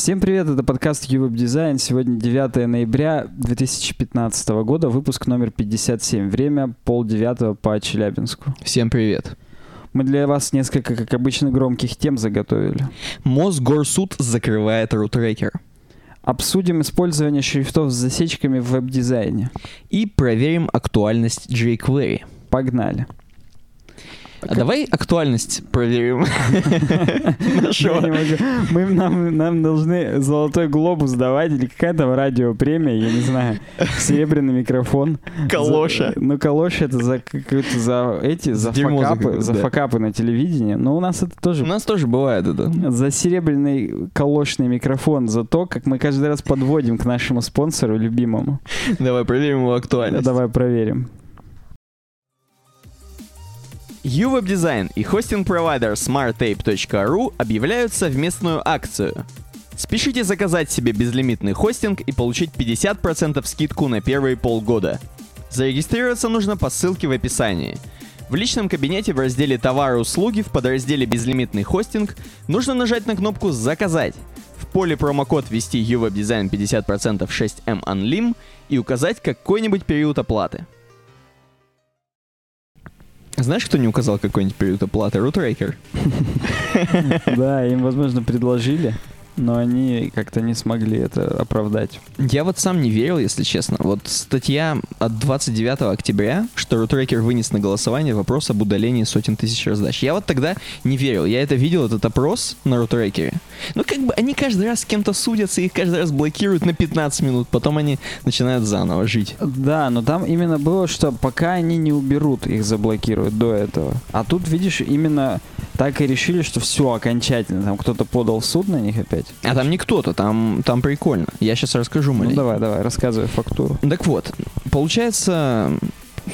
Всем привет, это подкаст Ювеб Дизайн. Сегодня 9 ноября 2015 года, выпуск номер 57. Время полдевятого по Челябинску. Всем привет. Мы для вас несколько, как обычно, громких тем заготовили. Мосгорсуд закрывает рутрекер. Обсудим использование шрифтов с засечками в веб-дизайне. И проверим актуальность jQuery. Погнали. А давай актуальность проверим. Мы, нам, должны золотой глобус давать или какая-то радиопремия, я не знаю, серебряный микрофон. Калоша. Ну, калоша это за, какую-то- за эти, за факапы, за факапы на телевидении. Но у нас это У тоже нас тоже бывает это. за серебряный калошный микрофон, за то, как мы каждый раз подводим к нашему спонсору любимому. Давай проверим его актуальность. Давай проверим. UWeb Design и хостинг-провайдер smarttape.ru объявляют совместную акцию. Спешите заказать себе безлимитный хостинг и получить 50% скидку на первые полгода. Зарегистрироваться нужно по ссылке в описании. В личном кабинете в разделе «Товары и услуги» в подразделе «Безлимитный хостинг» нужно нажать на кнопку «Заказать». В поле промокод ввести UWeb Design 50% 6M Unlim и указать какой-нибудь период оплаты. Знаешь, кто не указал какой-нибудь период оплаты? Рутрекер. Да, им, возможно, предложили, но они как-то не смогли это оправдать. Я вот сам не верил, если честно. Вот статья от 29 октября, что Рутрекер вынес на голосование вопрос об удалении сотен тысяч раздач. Я вот тогда не верил. Я это видел, этот опрос на Рутрекере. Ну, как бы они каждый раз с кем-то судятся, их каждый раз блокируют на 15 минут, потом они начинают заново жить. Да, но там именно было, что пока они не уберут, их заблокируют до этого. А тут, видишь, именно так и решили, что все окончательно. Там кто-то подал в суд на них опять. А там не кто-то, там, там прикольно. Я сейчас расскажу, Ну маленько. давай, давай, рассказывай фактуру. Так вот, получается,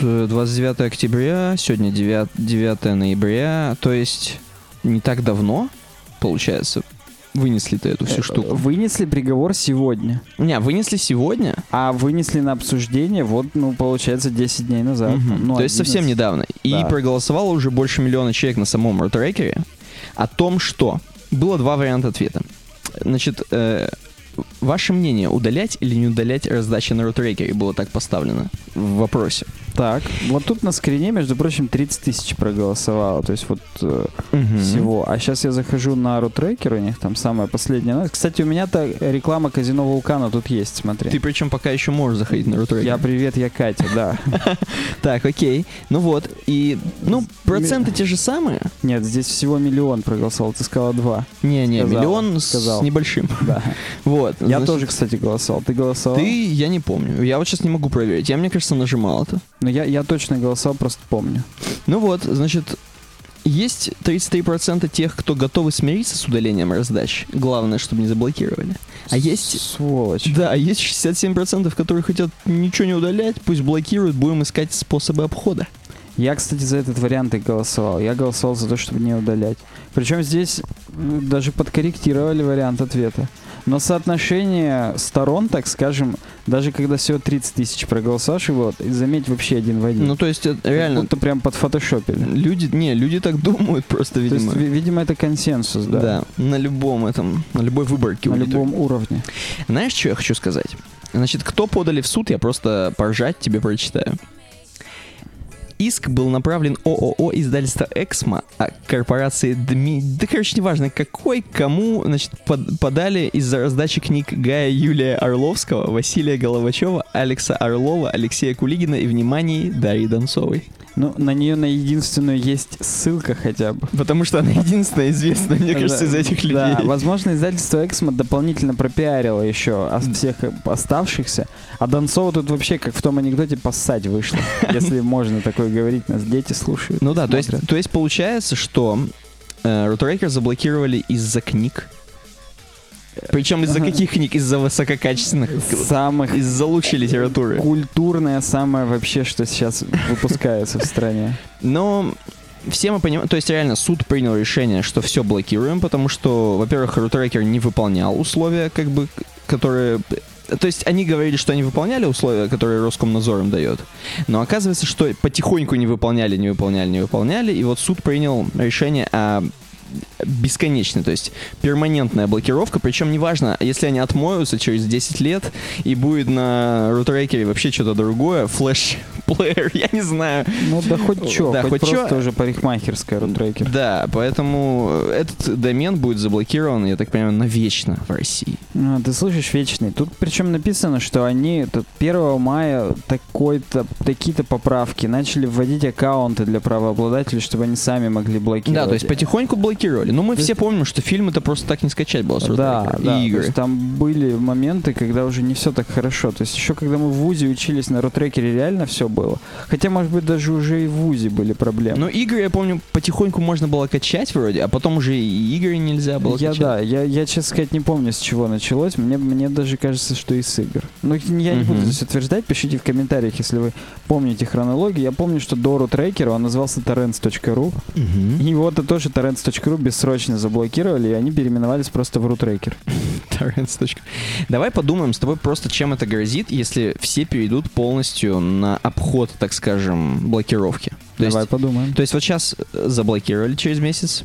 э, 29 октября, сегодня 9, 9 ноября, то есть не так давно, получается, вынесли-то эту всю Э, штуку. Вынесли приговор сегодня, Не, вынесли сегодня, а вынесли на обсуждение вот, ну, получается, 10 дней назад. Мгм. Ну, то есть совсем 11. недавно. И Да. проголосовало уже больше миллиона человек на самом рутрекере о том, что было два варианта ответа. Значит, э, ваше мнение, удалять или не удалять раздачи на рутрекере было так поставлено в вопросе. Так, вот тут на скрине, между прочим, 30 тысяч проголосовало, то есть вот э, всего. А сейчас я захожу на рутрекер, у них там самая последняя. Кстати, у меня-то реклама казино Вулкана тут есть, смотри. Ты причем пока еще можешь заходить на рутрекер. Я привет, я Катя, да. Так, окей. Ну вот, и, ну, проценты те же самые. Нет, здесь всего миллион проголосовал, ты сказала два. Не-не, миллион с небольшим. Да. Вот. Я тоже, кстати, голосовал. Ты голосовал? Ты, я не помню. Я вот сейчас не могу проверить. Я, мне кажется, нажимал это. Ну, я, я точно голосовал, просто помню. Ну вот, значит, есть 33% тех, кто готовы смириться с удалением раздач. Главное, чтобы не заблокировали. А есть... Сволочь. Да, а есть 67%, которые хотят ничего не удалять, пусть блокируют, будем искать способы обхода. Я, кстати, за этот вариант и голосовал. Я голосовал за то, чтобы не удалять. Причем здесь даже подкорректировали вариант ответа. Но соотношение сторон, так скажем, даже когда всего 30 тысяч проголосовавших было, и заметь вообще один в один. Ну, то есть, это Как реально, будто прям подфотошопили. люди, не, люди так думают просто, То видимо. есть, ви- видимо, это консенсус, да. Да. на любом этом, на любой выборке. На любом уровне. Знаешь, что я хочу сказать? Значит, кто подали в суд, я просто поржать тебе прочитаю. Иск был направлен ООО издательства «Эксмо», а корпорации ДМИ, да, короче, неважно какой, кому, значит, под- подали из-за раздачи книг Гая Юлия Орловского, Василия Головачева, Алекса Орлова, Алексея Кулигина и, внимание, Дарьи Донцовой. Ну, на нее на единственную есть ссылка хотя бы. Потому что она единственная известная, мне кажется, из этих людей. Да, возможно, издательство Эксмо дополнительно пропиарило еще всех оставшихся. А Донцова тут вообще, как в том анекдоте, поссать вышло. Если можно такое говорить, нас дети слушают. Ну да, то есть, то есть получается, что э, Рутрекер заблокировали из-за книг. Причем из-за каких книг? Из-за высококачественных, Самых из-за лучшей литературы. культурное самое вообще, что сейчас выпускается в стране. Но все мы понимаем, то есть реально суд принял решение, что все блокируем, потому что, во-первых, Рутрекер не выполнял условия, как бы, которые... То есть они говорили, что они выполняли условия, которые Роскомнадзор им дает, но оказывается, что потихоньку не выполняли, не выполняли, не выполняли, и вот суд принял решение о бесконечный, то есть перманентная блокировка, причем неважно, если они отмоются через 10 лет и будет на рутрекере вообще что-то другое, флеш-плеер, я не знаю. Ну да хоть что, Да, хоть, хоть просто чё. уже парикмахерская рутрекер. Да, поэтому этот домен будет заблокирован, я так понимаю, навечно в России. А, ты слышишь, вечный. Тут причем написано, что они тут 1 мая такой-то, такие-то поправки начали вводить аккаунты для правообладателей, чтобы они сами могли блокировать. Да, то есть потихоньку блокировали. Но мы То все помним, что фильм это просто так не скачать было Да, да, и игры. есть там были моменты, когда уже не все так хорошо. То есть еще когда мы в ВУЗе учились на рутрекере, реально все было. Хотя, может быть, даже уже и в ВУЗе были проблемы. Но игры, я помню, потихоньку можно было качать вроде, а потом уже и игры нельзя было я, качать. да, я, я, честно сказать, не помню, с чего началось. Мне, мне даже кажется, что и с игр. Но я не буду здесь утверждать. Пишите в комментариях, если вы помните хронологию. Я помню, что до рутрекера он назывался torrents.ru. И его-то тоже torrents.ru бессрочно заблокировали, и они переименовались просто в. Torrents. Давай подумаем с тобой просто, чем это грозит, если все перейдут полностью на обход, так скажем, блокировки. То Давай есть, подумаем. то есть вот сейчас заблокировали через месяц.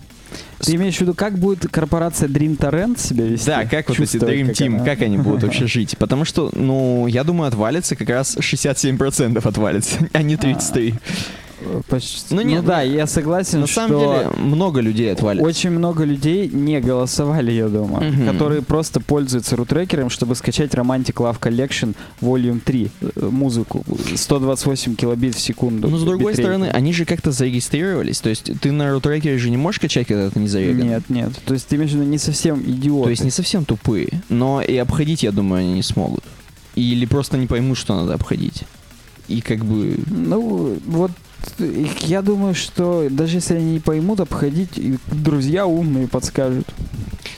Ты имеешь в виду, как будет корпорация Dream Torrent себя вести? Да, как вот эти Dream как Team, она- как они будут вообще жить? Потому что, ну, я думаю, отвалится как раз 67% отвалится, а не 33%. Почти. Ну, Ну, нет, да, я согласен, На что самом деле, много людей отвалится. очень много людей не голосовали, я думаю, Мгм. которые просто пользуются рутрекером, чтобы скачать Romantic Love Collection Volume 3 э, музыку 128 килобит в секунду. Но с другой битрейта. стороны, они же как-то зарегистрировались. То есть ты на рутрекере же не можешь качать, когда ты не зареган. Нет, нет. То есть ты имеешь в виду не совсем идиот. То есть не совсем тупые. Но и обходить, я думаю, они не смогут. Или просто не поймут, что надо обходить. И как бы... Ну, вот я думаю, что даже если они не поймут обходить, друзья умные подскажут.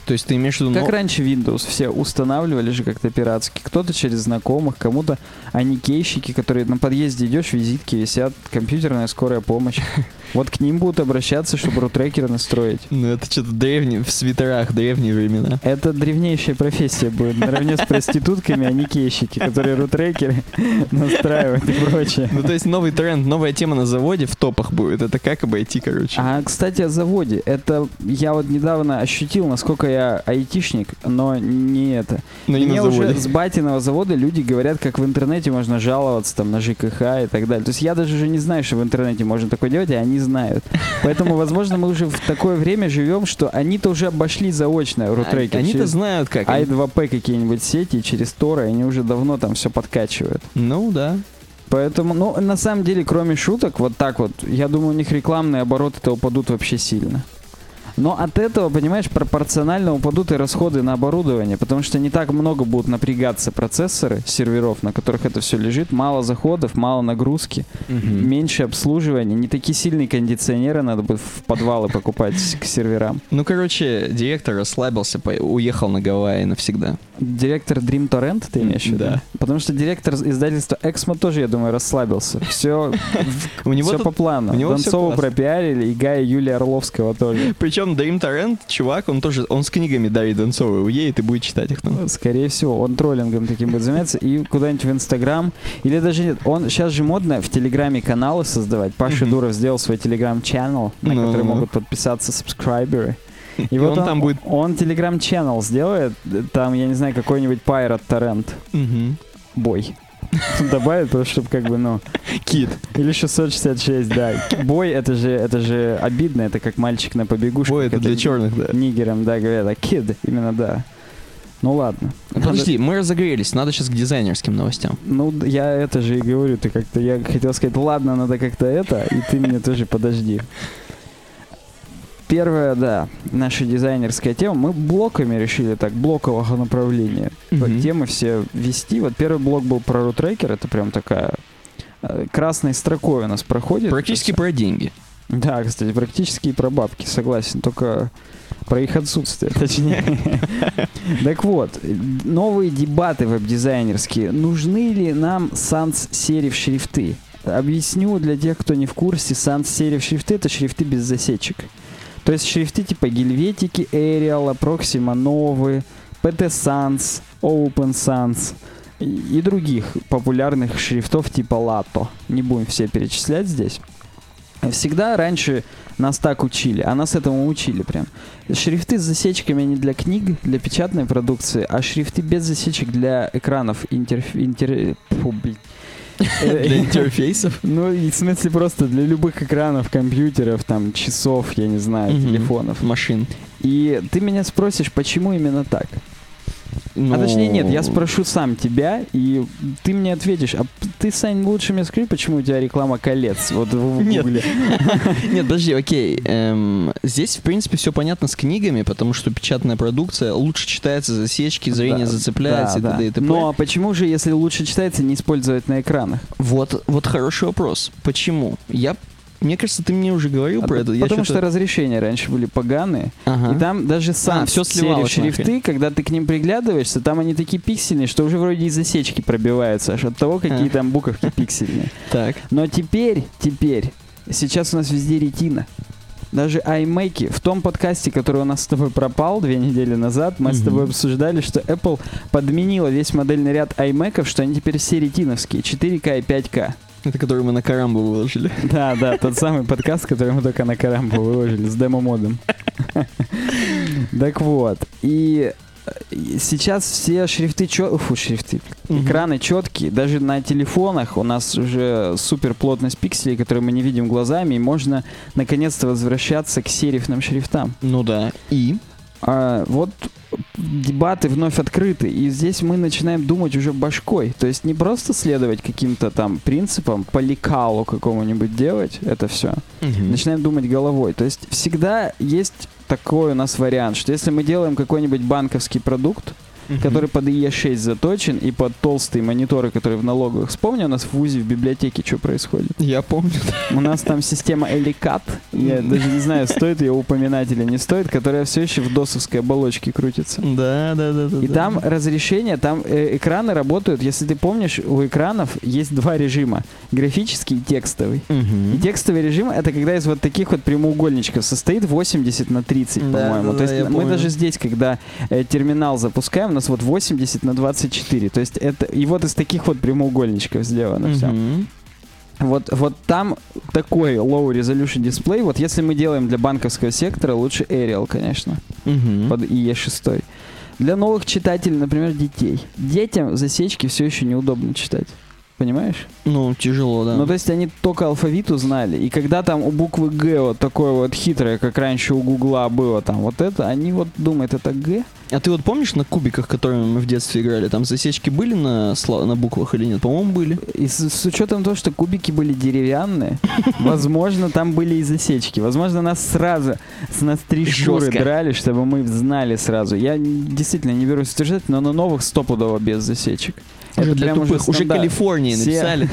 То есть ты имеешь в виду... Как но- раньше Windows все устанавливали же как-то пиратски. Кто-то через знакомых, кому-то аникейщики, которые на подъезде идешь, визитки висят, компьютерная скорая помощь. Вот к ним будут обращаться, чтобы рутрекеры настроить. Ну это что-то древние, в свитерах, древние времена. Это древнейшая профессия будет, наравне с проститутками, аникейщики, которые рутрекеры настраивают и прочее. Ну то есть новый тренд, новая тема на заводе в топах будет. Это как обойти, короче. А, кстати, о заводе. Это я вот недавно ощутил, насколько я айтишник, но не это. Но не Мне на заводе. уже с батиного завода люди говорят, как в интернете можно жаловаться там на ЖКХ и так далее. То есть я даже уже не знаю, что в интернете можно такое делать, и они знают. Поэтому, возможно, мы уже в такое время живем, что они-то уже обошли заочно рутрекер. Они-то знают как. i2p какие-нибудь сети, через Торы, они уже давно там все подкачивают. Ну да. Поэтому, ну, на самом деле, кроме шуток, вот так вот, я думаю, у них рекламные обороты-то упадут вообще сильно. Но от этого, понимаешь, пропорционально упадут и расходы на оборудование, потому что не так много будут напрягаться процессоры серверов, на которых это все лежит, мало заходов, мало нагрузки, Мгм. меньше обслуживания, не такие сильные кондиционеры надо будет в подвалы покупать к серверам. Ну, короче, директор расслабился, уехал на Гавайи навсегда. Директор Dream Torrent, ты имеешь в виду? Да. Потому что директор издательства Эксмо тоже, я думаю, расслабился. Все, У него все тут- по плану. у него Донцову пропиарили, и Гая Юлия Орловского тоже. Причем Дрим Торрент, чувак, он тоже, он с книгами Дарьи Донцовой уедет и будет читать их там. Скорее всего, он троллингом таким будет заниматься и куда-нибудь в Инстаграм. Или даже нет, он сейчас же модно в Телеграме каналы создавать. Паша Мгм. Дуров сделал свой Телеграм-чаннел, на Ну, который ну. могут подписаться сабскрайберы. И, он, там будет... Он Телеграм-чаннел сделает, там, я не знаю, какой-нибудь Pirate Torrent Мгм. бой. Добавит, просто чтобы как бы, ну... Кит. Или 666, да. Бой, это же, это же обидно, это как мальчик на побегушках. Ой, это для черных, да. Нигерам, да, говорят, а кид, именно да. Ну ладно. Подожди, мы разогрелись, надо сейчас к дизайнерским новостям. Ну, я это же и говорю, ты как-то, я хотел сказать, ладно, надо как-то это, и ты мне тоже подожди. Первая, да, наша дизайнерская тема. Мы блоками решили так, блокового направления. Мгм. темы все вести. Вот первый блок был про рутрекер, это прям такая э, красной строкой у нас проходит. Практически про деньги. Да, кстати, практически и про бабки, согласен, только про их отсутствие, точнее. Так вот, новые дебаты веб-дизайнерские. Нужны ли нам sans сериф шрифты? Объясню для тех, кто не в курсе, sans сериф шрифты это шрифты без засечек. То есть шрифты типа Гельветики, Arial, Proxima Novy, PT Sans, Open Sans и, других популярных шрифтов типа Lato. Не будем все перечислять здесь. Всегда раньше нас так учили, а нас этому учили прям. Шрифты с засечками не для книг, для печатной продукции, а шрифты без засечек для экранов интерф... интер... Фу, блин. Для интерфейсов. Ну, в смысле просто для любых экранов, компьютеров, там, часов, я не знаю, телефонов. Машин. И ты меня спросишь, почему именно так? Ну, А точнее нет, я спрошу сам тебя, и ты мне ответишь. А ты, Сань, лучше мне скажи, почему у тебя реклама колец вот в, Нет. Нет, подожди, окей. Эм, здесь, в принципе, все понятно с книгами, потому что печатная продукция лучше читается, засечки, зрение Да, зацепляется да, и т.д. и т.п. Но почему же, если лучше читается, не использовать на экранах? Вот, вот хороший вопрос. Почему? Я, мне кажется, ты мне уже говорил А про это. Я Потому что чё-то- разрешения раньше были поганые. Ага. И там даже сам А, серия сливалось шрифты, когда ты к ним приглядываешься, там они такие пиксельные, что уже вроде и засечки пробиваются аж от того, какие А. там буковки пиксельные. Так. Но теперь, теперь, сейчас у нас везде ретина. Даже iMac, в том подкасте, который у нас с тобой пропал две недели назад, мы с Мгм. тобой обсуждали, что Apple подменила весь модельный ряд iMac, что они теперь все ретиновские, 4К и 5К. Это который мы на Карамбу выложили. Да, да, тот самый подкаст, который мы только на Карамбу выложили с демо-модом. Так вот, и сейчас все шрифты чё... Фу, шрифты. Экраны четкие, даже на телефонах у нас уже супер плотность пикселей, которые мы не видим глазами, и можно наконец-то возвращаться к серифным шрифтам. Ну да. И? А, вот дебаты вновь открыты, и здесь мы начинаем думать уже башкой. То есть не просто следовать каким-то там принципам, по лекалу какому-нибудь делать это все. Начинаем думать головой. То есть всегда есть такой у нас вариант, что если мы делаем какой-нибудь банковский продукт, Мгм. который под IE6 заточен и под толстые мониторы, которые в налоговых. Вспомни, у нас в ВУЗе в библиотеке что происходит. Я помню. У нас там система Эликат, я даже не знаю, стоит ее упоминать или не стоит, которая все еще в досовской оболочке крутится. Да, да, да, да. И да. там разрешение, там э, экраны работают, если ты помнишь, у экранов есть два режима, графический и текстовый. Мгм. И текстовый режим это когда из вот таких вот прямоугольничков состоит 80 на 30, Да, по-моему. да, То есть мы помню. даже здесь, когда э, терминал запускаем, нас вот 80 на 24. То есть это и вот из таких вот прямоугольничков сделано все. Мгм. Вот, вот там такой low resolution дисплей. Вот если мы делаем для банковского сектора, лучше Arial, конечно, Мгм. под IE6. Для новых читателей, например, детей. Детям засечки все еще неудобно читать. Понимаешь? Ну, тяжело, да. Ну, то есть они только алфавит узнали. И когда там у буквы Г вот такое вот хитрое, как раньше у Гугла было там вот это, они вот думают, это Г? А ты вот помнишь на кубиках, которыми мы в детстве играли, там засечки были на, на буквах или нет? По-моему, были. И с, с учетом того, что кубики были деревянные, возможно, там были и засечки. Возможно, нас сразу с нас три Жестко. драли, чтобы мы знали сразу. Я действительно не берусь утверждать, но на новых стопудово без засечек. Уже для тупых. Уже стандарт. Калифорнии Все- написали.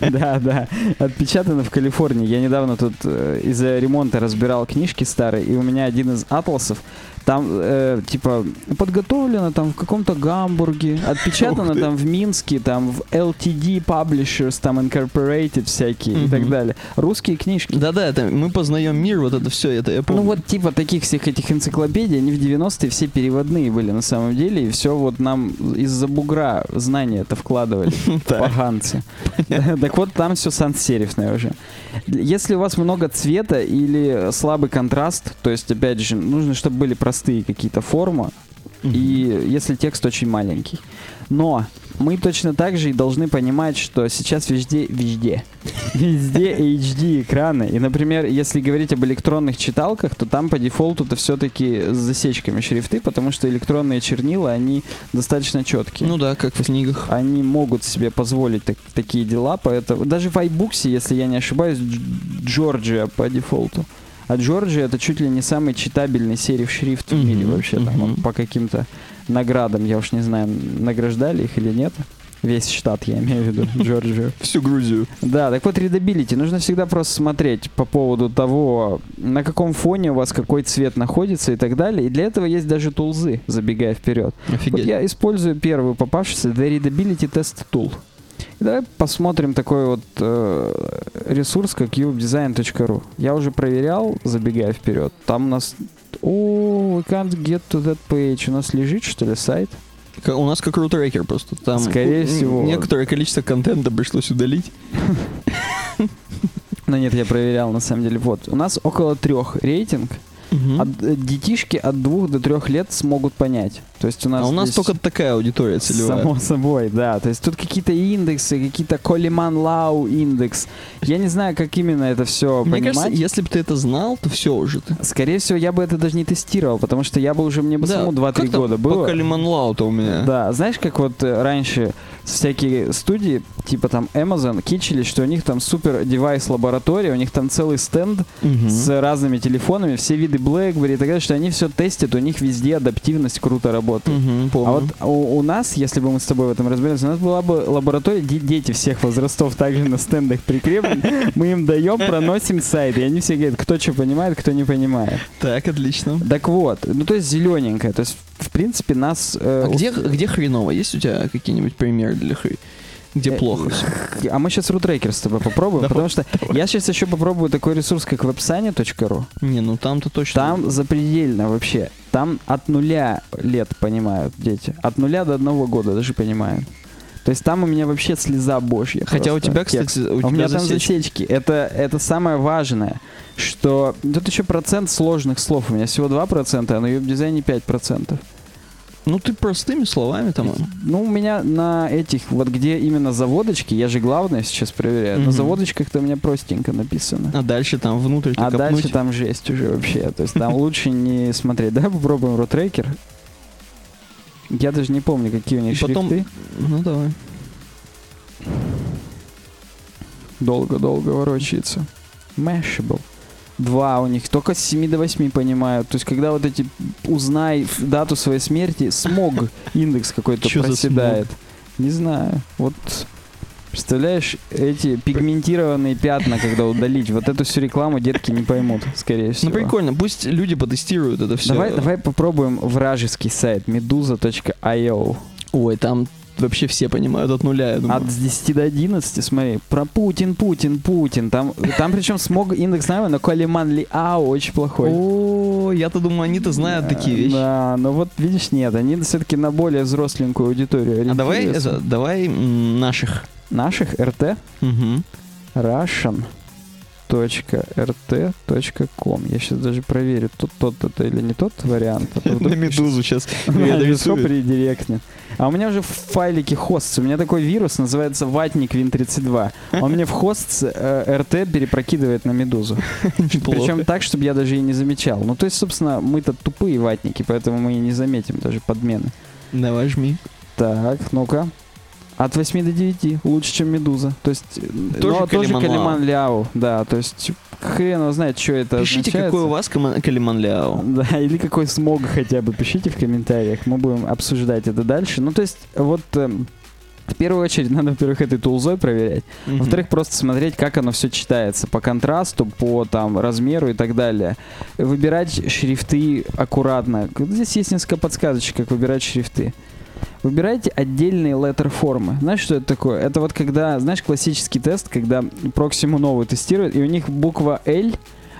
Да, да. Отпечатано в Калифорнии. Я недавно тут э, из-за ремонта разбирал книжки старые, и у меня один из атласов, там, э, типа, подготовлено там в каком-то Гамбурге, отпечатано там в Минске, там в LTD Publishers, там Incorporated всякие и так далее. Русские книжки. Да-да, это мы познаем мир, вот это все, это я помню. Ну вот типа таких всех этих энциклопедий, они в 90-е все переводные были на самом деле, и все вот нам из-за бугра знания это вкладывали. Поганцы. Так вот, там все сансерифное уже. Если у вас много цвета или слабый контраст, то есть, опять же, нужно, чтобы были простые какие-то формы, Мгм. и если текст очень маленький. Но мы точно так же и должны понимать, что сейчас везде, везде, везде HD экраны. И, например, если говорить об электронных читалках, то там по дефолту это все-таки с засечками шрифты, потому что электронные чернила, они достаточно четкие. Ну да, как в книгах. они могут себе позволить так- такие дела, поэтому даже в iBooks, если я не ошибаюсь, Дж- Georgia по дефолту. А Georgia это чуть ли не самый читабельный сериф шрифт в мире вообще. Там, мгм. по каким-то наградам, я уж не знаю, награждали их или нет. Весь штат, я имею в виду, Джорджию. Всю Грузию. Да, так вот, readability. Нужно всегда просто смотреть по поводу того, на каком фоне у вас какой цвет находится и так далее. И для этого есть даже тулзы, забегая вперед. Вот Офигеть. я использую первую попавшуюся The Readability Test Tool. Давай посмотрим такой вот э, ресурс, как ubedesign.ru. Я уже проверял, забегая вперед. Там у нас... О, we can't get to that page. У нас лежит, что ли, сайт? У нас как рутрекер просто. Там Скорее всего. Некоторое количество контента пришлось удалить. Но нет, я проверял на самом деле. Вот, у нас около трех рейтинг. Мгм. От- э, детишки от двух до трех лет смогут понять. То есть у нас а у нас только такая аудитория целевая. Само собой, да. То есть тут какие-то индексы, какие-то Колиман Лау индекс. Я не знаю, как именно это все Мне понимать. кажется, если бы ты это знал, то все уже ты. Скорее всего, я бы это даже не тестировал, потому что я бы уже, мне бы самому 2-3 как там года По было. Калиман Лау-то у меня. Да, знаешь, как вот э, раньше всякие студии, типа там Amazon, кичились, что у них там супер девайс лаборатория, у них там целый стенд Мгм. с разными телефонами, все виды BlackBerry и так далее, что они все тестят, у них везде адаптивность круто работает. Мгм, помню. А вот у, у нас, если бы мы с тобой в этом разбирались, у нас была бы лаборатория, де- дети всех возрастов также на стендах прикреплены. Мы им даем, проносим сайт, и они все говорят, кто что понимает, кто не понимает. Так, отлично. Так вот, ну то есть зелененькая, то есть в принципе нас... э, А где, где хреново? Есть у тебя какие-нибудь примеры для хры? Где Э, плохо все? А мы сейчас рутрекер с тобой попробуем, Давай, потому что я сейчас еще попробую такой ресурс, как websani.ru. Не, ну там-то точно. Там запредельно вообще. Там от нуля лет понимают дети. От нуля до одного года даже понимают. То есть там у меня вообще слеза божья. Хотя у тебя, кстати, у у меня там засечки. засечки. Это, это самое важное, что тут еще процент сложных слов. У меня всего 2%, а на веб-дизайне 5%. Ну ты простыми словами там. Ну, у меня на этих, вот где именно заводочки, я же главное сейчас проверяю, на Мгм. заводочках-то у меня простенько написано. А дальше там внутрь А копнуть. дальше там жесть уже вообще. То есть там лучше не смотреть. Давай попробуем рутрекер. Я даже не помню, какие у них Потом- шрифты. Ну давай. Долго-долго ворочается. Mashable. Два у них, только с 7 до 8 понимают. То есть, когда вот эти узнай дату своей смерти, смог индекс какой-то проседает. Не знаю. Вот представляешь, эти пигментированные пятна, когда удалить, вот эту всю рекламу детки не поймут, скорее всего. Ну прикольно, пусть люди потестируют это все. Давай, давай попробуем вражеский сайт meduza.io. Ой, там вообще все понимают от нуля, я думаю. От с 10 до 11, смотри, про Путин, Путин, Путин. Там, там причем смог индекс наверное, но Калиман Ли Ау очень плохой. О, я-то думаю, они-то знают такие вещи. Да, но вот видишь, нет, они все-таки на более взросленькую аудиторию А давай это, давай наших. Наших РТ Мгм. russian.rt.com. Я сейчас даже проверю, тот, тот это или не тот вариант. А На медузу сейчас. Все предиректнет. А у меня уже в файлике хост. У меня такой вирус называется ватник Win32. Он мне в хост э, RT перепрокидывает на медузу. Причем так, чтобы я даже и не замечал. Ну, то есть, собственно, мы-то тупые ватники, поэтому мы и не заметим даже подмены. Давай жми. Так, ну-ка. От 8 до 9 лучше, чем Медуза. То есть, э, Тоже но тоже Калиман Калиман Ляо. Да, то есть, хрен его знает, что это Пишите, означает. какой у вас Калиман Ляо. Да, или какой смог хотя бы пишите в комментариях. Мы будем обсуждать это дальше. Ну, то есть, вот эм, в первую очередь надо, во-первых, этой тулзой проверять. Мгм. Во-вторых, просто смотреть, как оно все читается по контрасту, по там размеру и так далее. Выбирать шрифты аккуратно. Здесь есть несколько подсказочек, как выбирать шрифты. Выбирайте отдельные letter формы. Знаешь, что это такое? Это вот когда, знаешь, классический тест, когда проксиму новую тестируют, и у них буква L,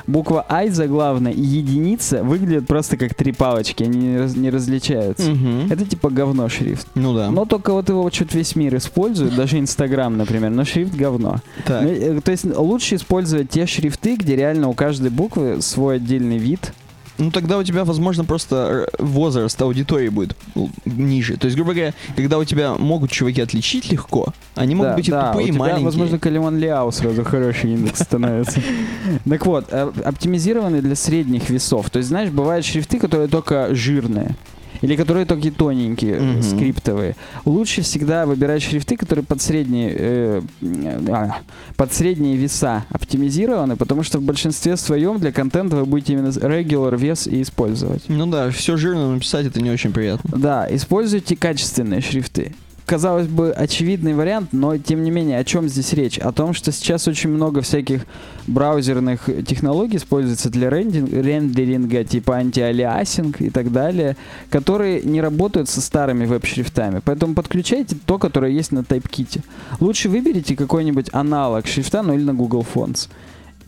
буква I заглавная и единица выглядят просто как три палочки, они не, раз- не различаются. Мгм. Это типа говно шрифт. Ну да. Но только вот его что-то весь мир использует, даже Инстаграм, например, но шрифт говно. Так. Ну, э, то есть лучше использовать те шрифты, где реально у каждой буквы свой отдельный вид. Ну тогда у тебя, возможно, просто э, возраст аудитории будет ниже. То есть, грубо говоря, когда у тебя могут чуваки отличить легко, они могут да, быть и да, тупые, у и тебя, маленькие. возможно, Калиман Ляо сразу хороший индекс становится. Так вот, э, оптимизированы для средних весов. То есть, знаешь, бывают шрифты, которые только жирные. Или которые только тоненькие, Мгм. скриптовые. Лучше всегда выбирать шрифты, которые под средние, э, а, под средние веса оптимизированы, потому что в большинстве своем для контента вы будете именно regular вес и использовать. Ну да, все жирно написать это не очень приятно. Да, используйте качественные шрифты. Казалось бы, очевидный вариант, но тем не менее, о чем здесь речь? О том, что сейчас очень много всяких браузерных технологий используется для рендин- рендеринга, типа антиалиасинг и так далее, которые не работают со старыми веб-шрифтами. Поэтому подключайте то, которое есть на TypeKit. Лучше выберите какой-нибудь аналог шрифта, ну или на Google Fonts.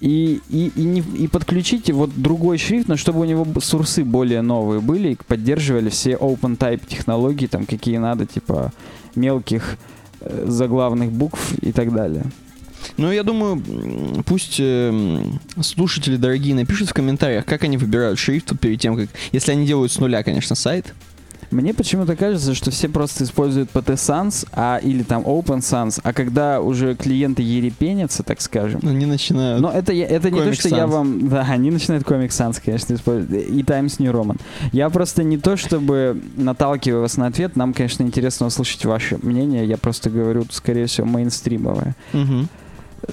И, и, и, не- и подключите вот другой шрифт, но чтобы у него сурсы более новые были и поддерживали все open type технологии, там какие надо, типа мелких э, заглавных букв и так далее. Ну, я думаю, пусть э, слушатели дорогие напишут в комментариях, как они выбирают шрифт перед тем, как... Если они делают с нуля, конечно, сайт. Мне почему-то кажется, что все просто используют PT Sans, а, или там Open Sans, а когда уже клиенты ерепенятся, так скажем, Они начинают... но это, я- это не то, что я Sans. вам... Да, они начинают Comic Sans, конечно, использовать. И Times New Roman. Я просто не то, чтобы наталкиваю вас на ответ. Нам, конечно, интересно услышать ваше мнение. Я просто говорю, скорее всего, мейнстримовое.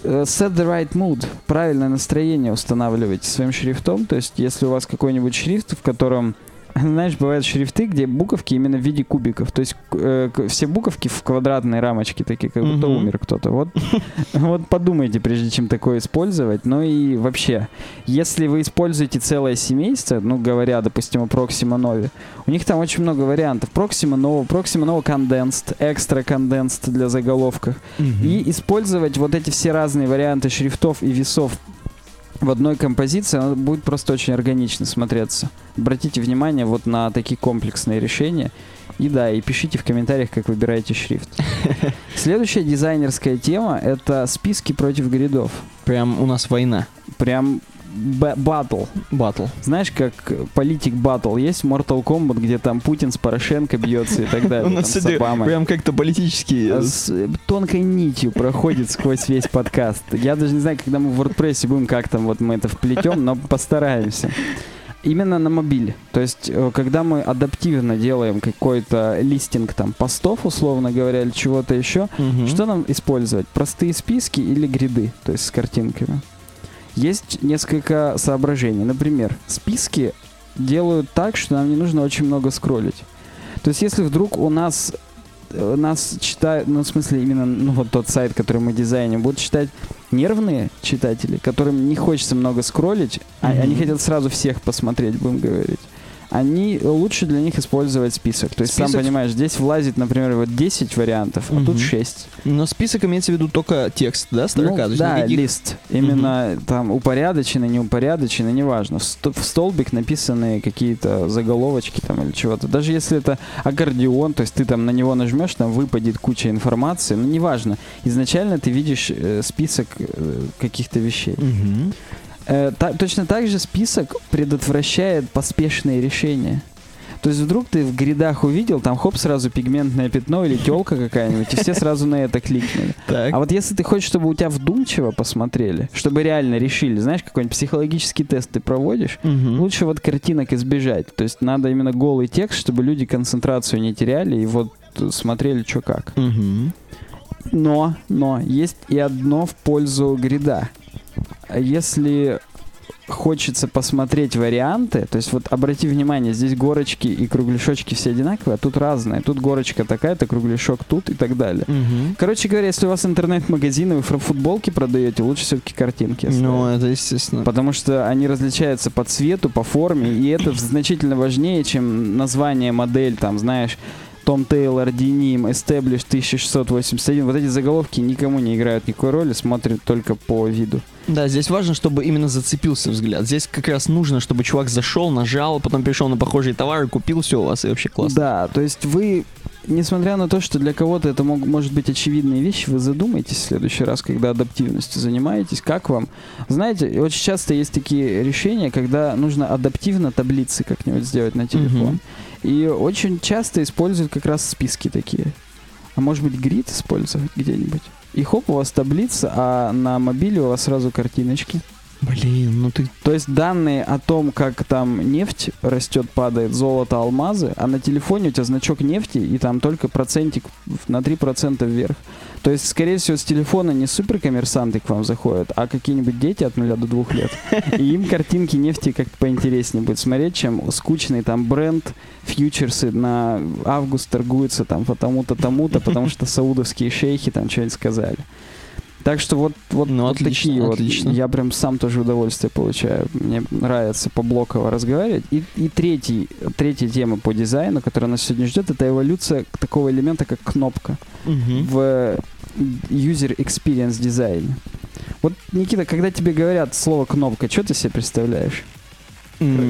Э, Set the right mood. Правильное настроение устанавливайте своим шрифтом. То есть, если у вас какой-нибудь шрифт, в котором знаешь, бывают шрифты, где буковки именно в виде кубиков. То есть э, все буковки в квадратной рамочке, такие, как будто Мгм. умер кто-то. Вот, вот подумайте, прежде чем такое использовать. Ну и вообще, если вы используете целое семейство, ну, говоря, допустим, о Proxima Novi, у них там очень много вариантов. Proxima Nova, Proxima Nova Condensed, Extra Condensed для заголовков. И использовать вот эти все разные варианты шрифтов и весов в одной композиции, оно будет просто очень органично смотреться. Обратите внимание вот на такие комплексные решения. И да, и пишите в комментариях, как выбираете шрифт. Следующая дизайнерская тема — это списки против гридов. Прям у нас война. Прям батл. Батл. Знаешь, как политик батл есть Mortal Kombat, где там Путин с Порошенко бьется и так далее. У нас сегодня прям как-то политически... А с э, тонкой нитью проходит сквозь весь подкаст. Я даже не знаю, когда мы в WordPress будем, как там вот мы это вплетем, но постараемся. Именно на мобиле. То есть, э, когда мы адаптивно делаем какой-то листинг там постов, условно говоря, или чего-то еще, Мгм. что нам использовать? Простые списки или гриды, то есть с картинками? Есть несколько соображений. Например, списки делают так, что нам не нужно очень много скроллить. То есть, если вдруг у нас э, нас читают, ну, в смысле, именно ну, вот тот сайт, который мы дизайним, будут читать нервные читатели, которым не хочется много скроллить, а Мгм. они хотят сразу всех посмотреть, будем говорить. Они лучше для них использовать список. То есть, сам Список- понимаешь, здесь влазит, например, вот 10 вариантов, а тут Мгм. 6. Но список имеется в виду только текст, да, строка? Ну, да, никаких- лист. Именно там упорядоченный, неупорядоченный, неважно. В, сто- в столбик написаны какие-то заголовочки там или чего-то. Даже если это аккордеон, то есть ты там на него нажмешь, там выпадет куча информации, ну неважно. Изначально ты видишь э, список э, каких-то вещей. Мгм. Э, та- точно так же список предотвращает поспешные решения. То есть вдруг ты в гридах увидел, там хоп, сразу пигментное пятно или телка какая-нибудь, и все сразу на это кликнули. Так. А вот если ты хочешь, чтобы у тебя вдумчиво посмотрели, чтобы реально решили, знаешь, какой-нибудь психологический тест ты проводишь, Мгм. лучше вот картинок избежать. То есть надо именно голый текст, чтобы люди концентрацию не теряли и вот смотрели, что как. Мгм. Но, но, есть и одно в пользу грида. Если хочется посмотреть варианты, то есть вот обрати внимание, здесь горочки и кругляшочки все одинаковые, а тут разные. Тут горочка такая-то, кругляшок тут и так далее. Мгм. Короче говоря, если у вас интернет-магазин, и вы футболки продаете, лучше все-таки картинки оставить. Ну, это естественно. Потому что они различаются по цвету, по форме, и это значительно важнее, чем название, модель, там, знаешь, Том Тейлор, Деним, Established 1681. Вот эти заголовки никому не играют никакой роли, смотрят только по виду. Да, здесь важно, чтобы именно зацепился взгляд. Здесь как раз нужно, чтобы чувак зашел, нажал, потом перешел на похожие товары, купил все у вас, и вообще классно. Да, то есть вы, несмотря на то, что для кого-то это мог- может быть очевидные вещи, вы задумайтесь в следующий раз, когда адаптивностью занимаетесь, как вам. Знаете, очень часто есть такие решения, когда нужно адаптивно таблицы как-нибудь сделать на телефон. Мгм. И очень часто используют как раз списки такие. А может быть, грид использовать где-нибудь? И хоп, у вас таблица, а на мобиле у вас сразу картиночки. Блин, ну ты... То есть данные о том, как там нефть растет, падает, золото, алмазы, а на телефоне у тебя значок нефти, и там только процентик на 3% вверх. То есть, скорее всего, с телефона не суперкоммерсанты к вам заходят, а какие-нибудь дети от 0 до 2 лет. И им картинки нефти как-то поинтереснее будет смотреть, чем скучный там бренд, фьючерсы на август торгуются там по тому-то, тому-то, потому что саудовские шейхи там что-нибудь сказали. Так что вот, вот, Ну, вот отлично, такие отлично. вот. Я прям сам тоже удовольствие получаю. Мне нравится по-блоково разговаривать. И, и третий, третья тема по дизайну, которая нас сегодня ждет, это эволюция такого элемента, как кнопка Мгм. в user experience дизайне. Вот, Никита, когда тебе говорят слово кнопка, что ты себе представляешь?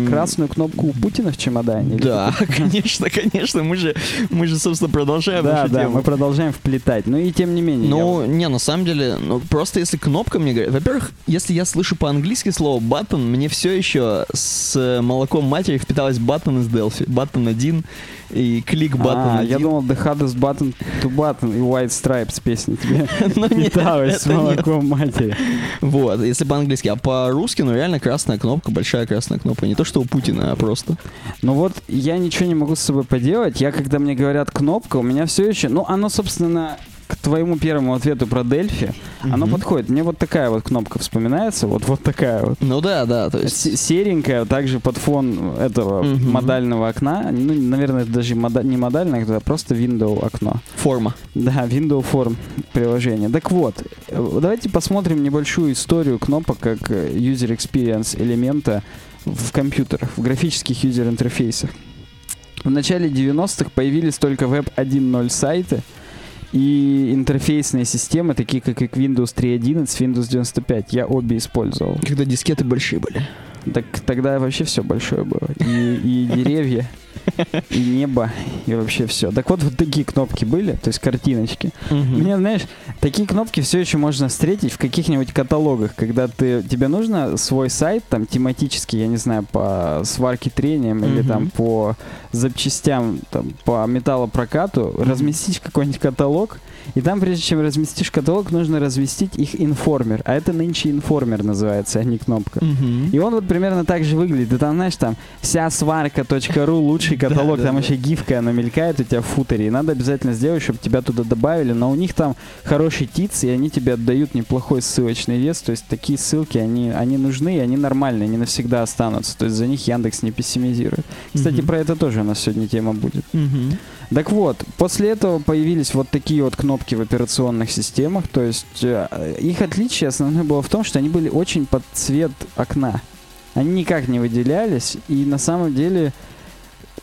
Красную кнопку у Путина в чемодане? или Да, конечно, конечно. Мы же, мы же, собственно, продолжаем Да, да, тему. мы продолжаем вплетать. Ну и тем не менее. Ну, я- не, на самом деле, ну, просто если кнопка мне говорит... Во-первых, если я слышу по-английски слово button, мне все еще с молоком матери впиталось button из Delphi. Button 1 и клик button А, 1. я думал, The Hardest Button to Button и White Stripes песня тебе Ну, нет, питалась с молоком матери. Вот, если по-английски. А по-русски, ну, реально красная кнопка, большая красная кнопка. Не то, что у Путина, а просто. Ну вот, я ничего не могу с собой поделать. Я, когда мне говорят кнопка, у меня все еще... Ну, оно, собственно, к твоему первому ответу про Дельфи, оно Мгм. подходит. Мне вот такая вот кнопка вспоминается, вот, вот такая вот. Ну да, да, то есть... Серенькая, также под фон этого Мгм. модального окна. Ну, наверное, это даже мода- не модальное, а просто window окно. Форма. Да, window form приложение. Так вот, э, давайте посмотрим небольшую историю кнопок как user experience элемента в компьютерах, в графических user интерфейсах. В начале 90-х появились только Web 1.0 сайты и интерфейсные системы, такие как и Windows 3.11, Windows 95. Я обе использовал. Когда дискеты большие были. Так тогда вообще все большое было. И, и деревья, и небо, и вообще все. Так вот, вот такие кнопки были, то есть картиночки. Мгм. Мне, знаешь, такие кнопки все еще можно встретить в каких-нибудь каталогах, когда ты, тебе нужно свой сайт, там, тематический, я не знаю, по сварке трением или Мгм. там по запчастям, там, по металлопрокату, разместить в какой-нибудь каталог, и там, прежде чем разместишь каталог, нужно разместить их информер, а это нынче информер называется, а не кнопка. Мгм. И он вот примерно так же выглядит. Ты там, знаешь, там вся сварка.ру, лучший каталог, там еще гифка, она мелькает у тебя в футере. И надо обязательно сделать, чтобы тебя туда добавили. Но у них там хороший тиц, и они тебе отдают неплохой ссылочный вес. То есть такие ссылки, они, они нужны, и они нормальные, они навсегда останутся. То есть за них Яндекс не пессимизирует. Кстати, про это тоже у нас сегодня тема будет. Так вот, после этого появились вот такие вот кнопки в операционных системах. То есть э, их отличие основное было в том, что они были очень под цвет окна. Они никак не выделялись, и на самом деле,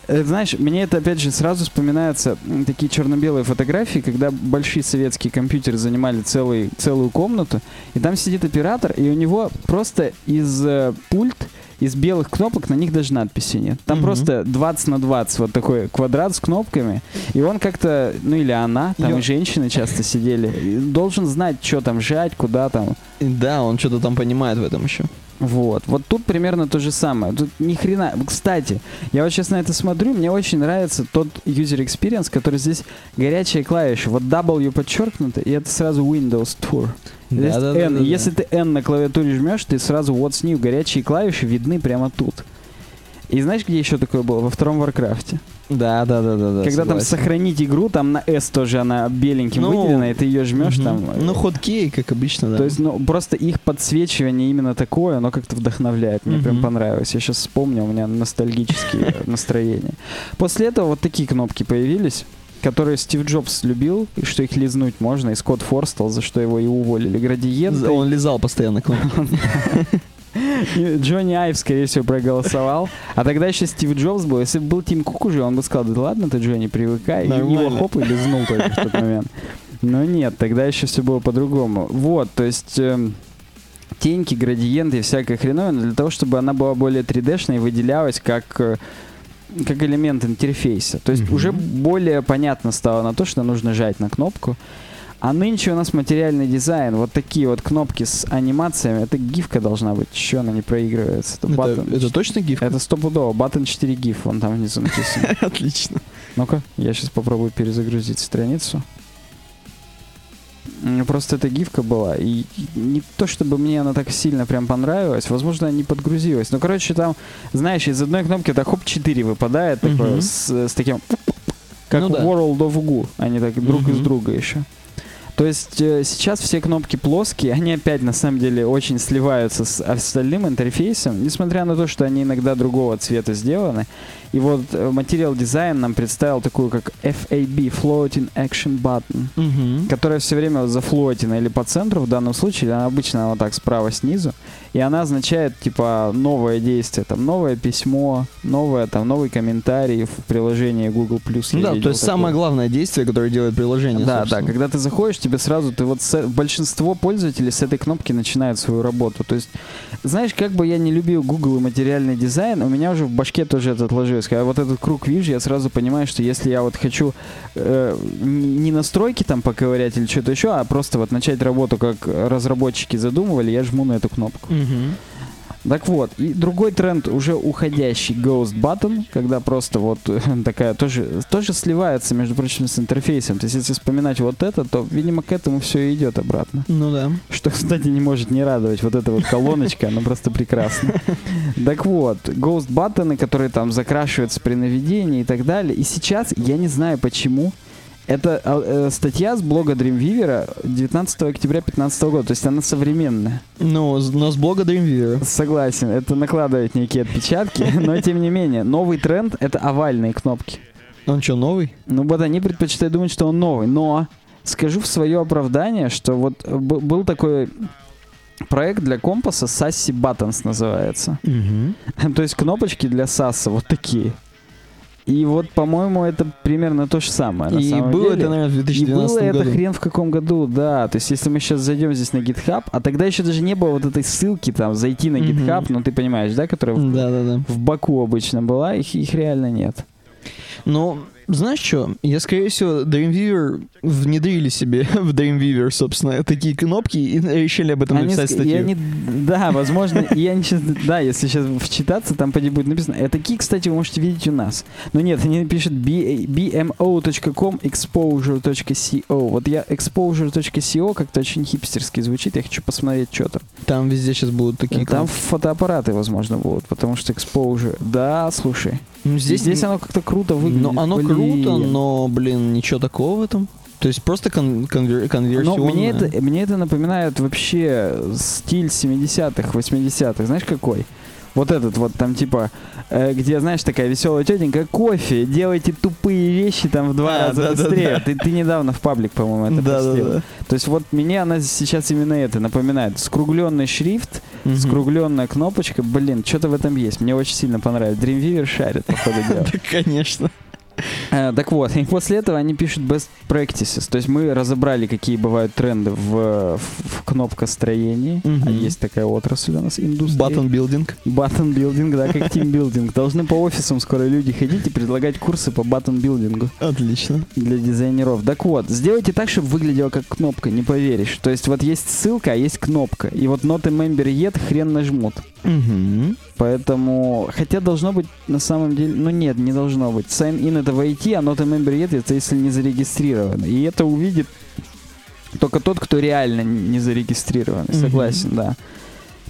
э, знаешь, мне это опять же сразу вспоминаются такие черно-белые фотографии, когда большие советские компьютеры занимали целый, целую комнату, и там сидит оператор, и у него просто из э, пульт из белых кнопок на них даже надписи нет. Там Мгм. просто 20 на 20 вот такой квадрат с кнопками. И он как-то, ну или она, там Ё- и женщины часто сидели, должен знать, что там жать, куда там. Да, он что-то там понимает в этом еще. Вот. Вот тут примерно то же самое. Тут ни хрена. Кстати, я вот сейчас на это смотрю, мне очень нравится тот user experience, который здесь горячая клавиша. Вот W подчеркнуто, и это сразу Windows Tour. Здесь Да-да-да-да-да. N. И Если ты N на клавиатуре жмешь, ты сразу вот с ним горячие клавиши видны прямо тут. И знаешь, где еще такое было? Во втором Варкрафте. Да, да, да, да, да. Когда там согласен. сохранить игру, там на S тоже она беленьким Ну, выделена, и ты ее жмешь Мгм. там. Ну, hotkey, как обычно, да. То есть, ну, просто их подсвечивание именно такое, оно как-то вдохновляет. Мне прям Мгм. понравилось. Я сейчас вспомнил, у меня ностальгические настроения. После этого вот такие кнопки появились, которые Стив Джобс любил, и что их лизнуть можно, и Скотт Форстал, за что его и уволили. Градиент. Он лизал постоянно кнопки. И Джонни Айв, скорее всего, проголосовал. А тогда еще Стив Джобс был. Если бы был Тим Кук уже, он бы сказал, да ладно ты, Джонни, привыкай. И Нормально. его хоп и лизнул только в тот момент. Но нет, тогда еще все было по-другому. Вот, то есть... эм, теньки, градиенты и всякая хреновина для того, чтобы она была более 3D-шной и выделялась как э, как элемент интерфейса. То есть Мгм. уже более понятно стало на то, что нужно жать на кнопку. А нынче у нас материальный дизайн. Вот такие вот кнопки с анимациями. Это гифка должна быть. Еще она не проигрывается. Это, Это, button. это точно гиф? Это стопудово. Button 4 GIF. Вон там внизу написано. Отлично. Ну-ка, я сейчас попробую перезагрузить страницу. Просто эта гифка была, и не то чтобы мне она так сильно прям понравилась, возможно, не подгрузилась. Ну, короче, там, знаешь, из одной кнопки так хоп 4 выпадает, такое, Мгм. с, с таким, как Ну да. World of Goo, они так друг из Мгм. друга еще. То есть э, сейчас все кнопки плоские, они опять на самом деле очень сливаются с остальным интерфейсом, несмотря на то, что они иногда другого цвета сделаны. И вот э, Material Design нам представил такую, как FAB, Floating Action Button, Мгм. которая все время зафлотена или по центру в данном случае, или она обычно вот так справа снизу, и она означает, типа, новое действие, там, новое письмо, новое, там, новый комментарий в приложении Google+. Ну да, то есть такое. самое главное действие, которое делает приложение. Да, да, собственно. когда ты заходишь, тебе сразу, ты вот с- большинство пользователей с этой кнопки начинают свою работу. То есть, знаешь, как бы я не любил Google и материальный дизайн, у меня уже в башке тоже это отложилось. Когда вот этот круг вижу, я сразу понимаю, что если я вот хочу э, не настройки там поковырять или что-то еще, а просто вот начать работу, как разработчики задумывали, я жму на эту кнопку. Мгм. Так вот, и другой тренд уже уходящий Ghost Button, когда просто вот э, такая тоже, тоже сливается, между прочим, с интерфейсом. То есть, если вспоминать вот это, то, видимо, к этому все и идет обратно. Ну да. Что, кстати, не может не радовать. Вот эта вот колоночка, она просто прекрасна. Так вот, Ghost Button, которые там закрашиваются при наведении и так далее. И сейчас, я не знаю почему, это а, э, статья с блога Dreamweaver 19 октября 2015 года, то есть она современная. Ну, но с блога Dreamweaver. Согласен, это накладывает некие отпечатки, но тем не менее, новый тренд — это овальные кнопки. Он что, новый? Ну вот они предпочитают думать, что он новый, но скажу в свое оправдание, что вот э, был такой проект для компаса Sassy Buttons называется. То есть кнопочки для САСа вот такие. И вот, по-моему, это примерно то же самое. на И самом было деле. это, наверное, в И 2012 было это году. хрен в каком году, да. То есть, если мы сейчас зайдем здесь на GitHub, а тогда еще даже не было вот этой ссылки там зайти на. GitHub, ну ты понимаешь, да, которая в- Да-да-да. в Баку обычно была, их, их реально нет. Ну, знаешь что? Я, скорее всего, Dreamweaver внедрили себе в Dreamweaver, собственно, такие кнопки и решили об этом Они написать статью. они- да, возможно, и они сейчас, да, если сейчас вчитаться, там поди будет написано. А такие, кстати, вы можете видеть у нас. Но нет, они пишут bmo.com exposure.co. Вот я exposure.co как-то очень хипстерски звучит, я хочу посмотреть, что там. Там везде сейчас будут такие Там фотоаппараты, возможно, будут, потому что exposure. Да, слушай. Ну, Здесь, здесь, оно как-то круто выглядит. ну, оно блин. круто, но, блин, ничего такого в этом. То есть просто кон- конвер- Но конверсионное. мне это, мне это напоминает вообще стиль 70-х, 80-х. Знаешь, какой? Вот этот вот там типа, э, где, знаешь, такая веселая тетенька, кофе, делайте тупые вещи там в два А, раза да-да-да. быстрее. Ты, ты недавно в паблик, по-моему, это Да, да, постил. да. То есть вот мне она сейчас именно это напоминает. Скругленный шрифт, Мгм. скругленная кнопочка. Блин, что-то в этом есть. Мне очень сильно понравилось. Dreamweaver шарит, по ходу дела. Да, конечно. Э, Так вот, и после этого они пишут best practices. То есть мы разобрали, какие бывают тренды в, в, в кнопкостроении. Мгм. А есть такая отрасль у нас, индустрия. Button building. Button building, да, как тимбилдинг. Должны по офисам скоро люди ходить и предлагать курсы по button билдингу Отлично. для дизайнеров. Так вот, сделайте так, чтобы выглядело как кнопка, не поверишь. То есть вот есть ссылка, а есть кнопка. И вот a member yet хрен нажмут. Мгм. Поэтому, хотя должно быть на самом деле, ну нет, не должно быть. Sign in это войти, not a member yet это если не зарегистрирован. И это увидит только тот, кто реально не зарегистрирован. Мгм. Согласен, да.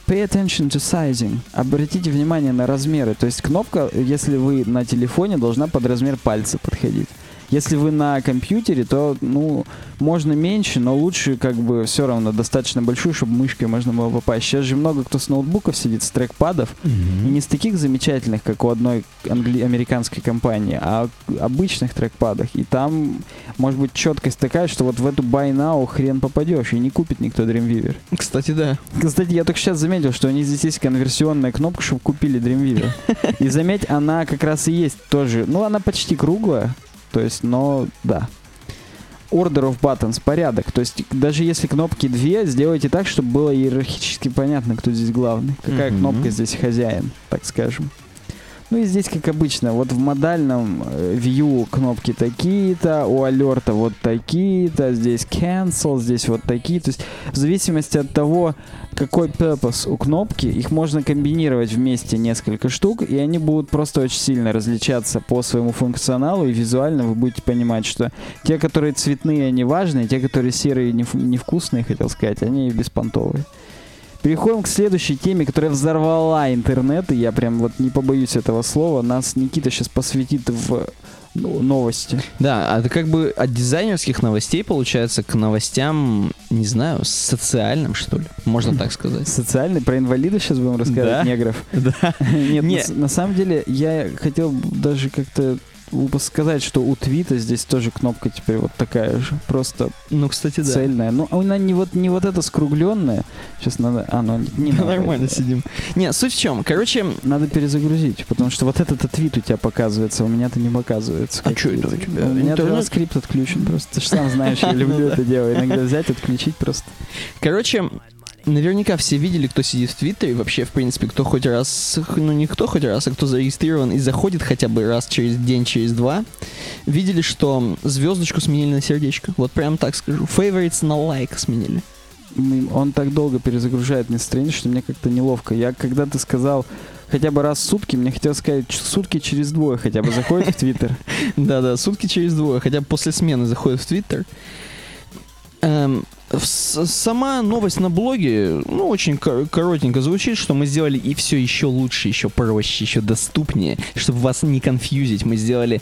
Pay attention to sizing. Обратите внимание на размеры. То есть кнопка, если вы на телефоне, должна под размер пальца подходить. Если вы на компьютере, то, ну, можно меньше, но лучше как бы все равно достаточно большую, чтобы мышкой можно было попасть. Сейчас же много кто с ноутбуков сидит, с трекпадов, и не с таких замечательных, как у одной англи- американской компании, а обычных трекпадах. И там может быть четкость такая, что вот в эту buy now хрен попадешь, и не купит никто Dreamweaver. Кстати, да. Кстати, я только сейчас заметил, что у них здесь есть конверсионная кнопка, чтобы купили Dreamweaver. И заметь, она как раз и есть тоже. Ну, она почти круглая. То есть, но да. Order of buttons, порядок. То есть, даже если кнопки две, сделайте так, чтобы было иерархически понятно, кто здесь главный. Какая Мгм. кнопка здесь хозяин, так скажем. Ну и здесь, как обычно, вот в модальном э, view кнопки такие-то, у алерта вот такие-то, здесь cancel, здесь вот такие. То есть в зависимости от того, какой purpose у кнопки, их можно комбинировать вместе несколько штук, и они будут просто очень сильно различаться по своему функционалу, и визуально вы будете понимать, что те, которые цветные, они важные, те, которые серые, нев- невкусные, хотел сказать, они беспонтовые. Переходим к следующей теме, которая взорвала интернет, и я прям вот не побоюсь этого слова. Нас Никита сейчас посвятит в ну, новости. Да, а это как бы от дизайнерских новостей получается к новостям, не знаю, социальным, что ли, можно так сказать. Социальный, про инвалидов сейчас будем рассказывать, Да. негров. Да. Нет, Не. на, на самом деле я хотел даже как-то сказать, что у твита здесь тоже кнопка теперь вот такая же, просто Ну, кстати, да. цельная. Ну, она не вот не вот эта скругленная. Сейчас надо, а, ну, не надо. Нормально сидим. Не, суть в чем. Короче, Надо перезагрузить, потому что вот этот твит у тебя показывается, у меня-то не показывается. А чё это у тебя? У меня Интернет? скрипт отключен просто. Ты же сам знаешь, я люблю это дело. Иногда взять, отключить просто. Короче, наверняка все видели, кто сидит в Твиттере, вообще, в принципе, кто хоть раз, ну не кто хоть раз, а кто зарегистрирован и заходит хотя бы раз через день, через два, видели, что звездочку сменили на сердечко. Вот прям так скажу. Favorites на лайк сменили. М, Он так долго перезагружает мне страницу, что мне как-то неловко. Я когда ты сказал хотя бы раз в сутки, мне хотелось сказать, сутки через двое хотя бы заходит в Твиттер. Да-да, сутки через двое, хотя бы после смены заходит в Твиттер. Эм, сама новость на блоге, ну, очень кор- коротенько звучит, что мы сделали и все еще лучше, еще проще, еще доступнее, чтобы вас не конфьюзить. Мы сделали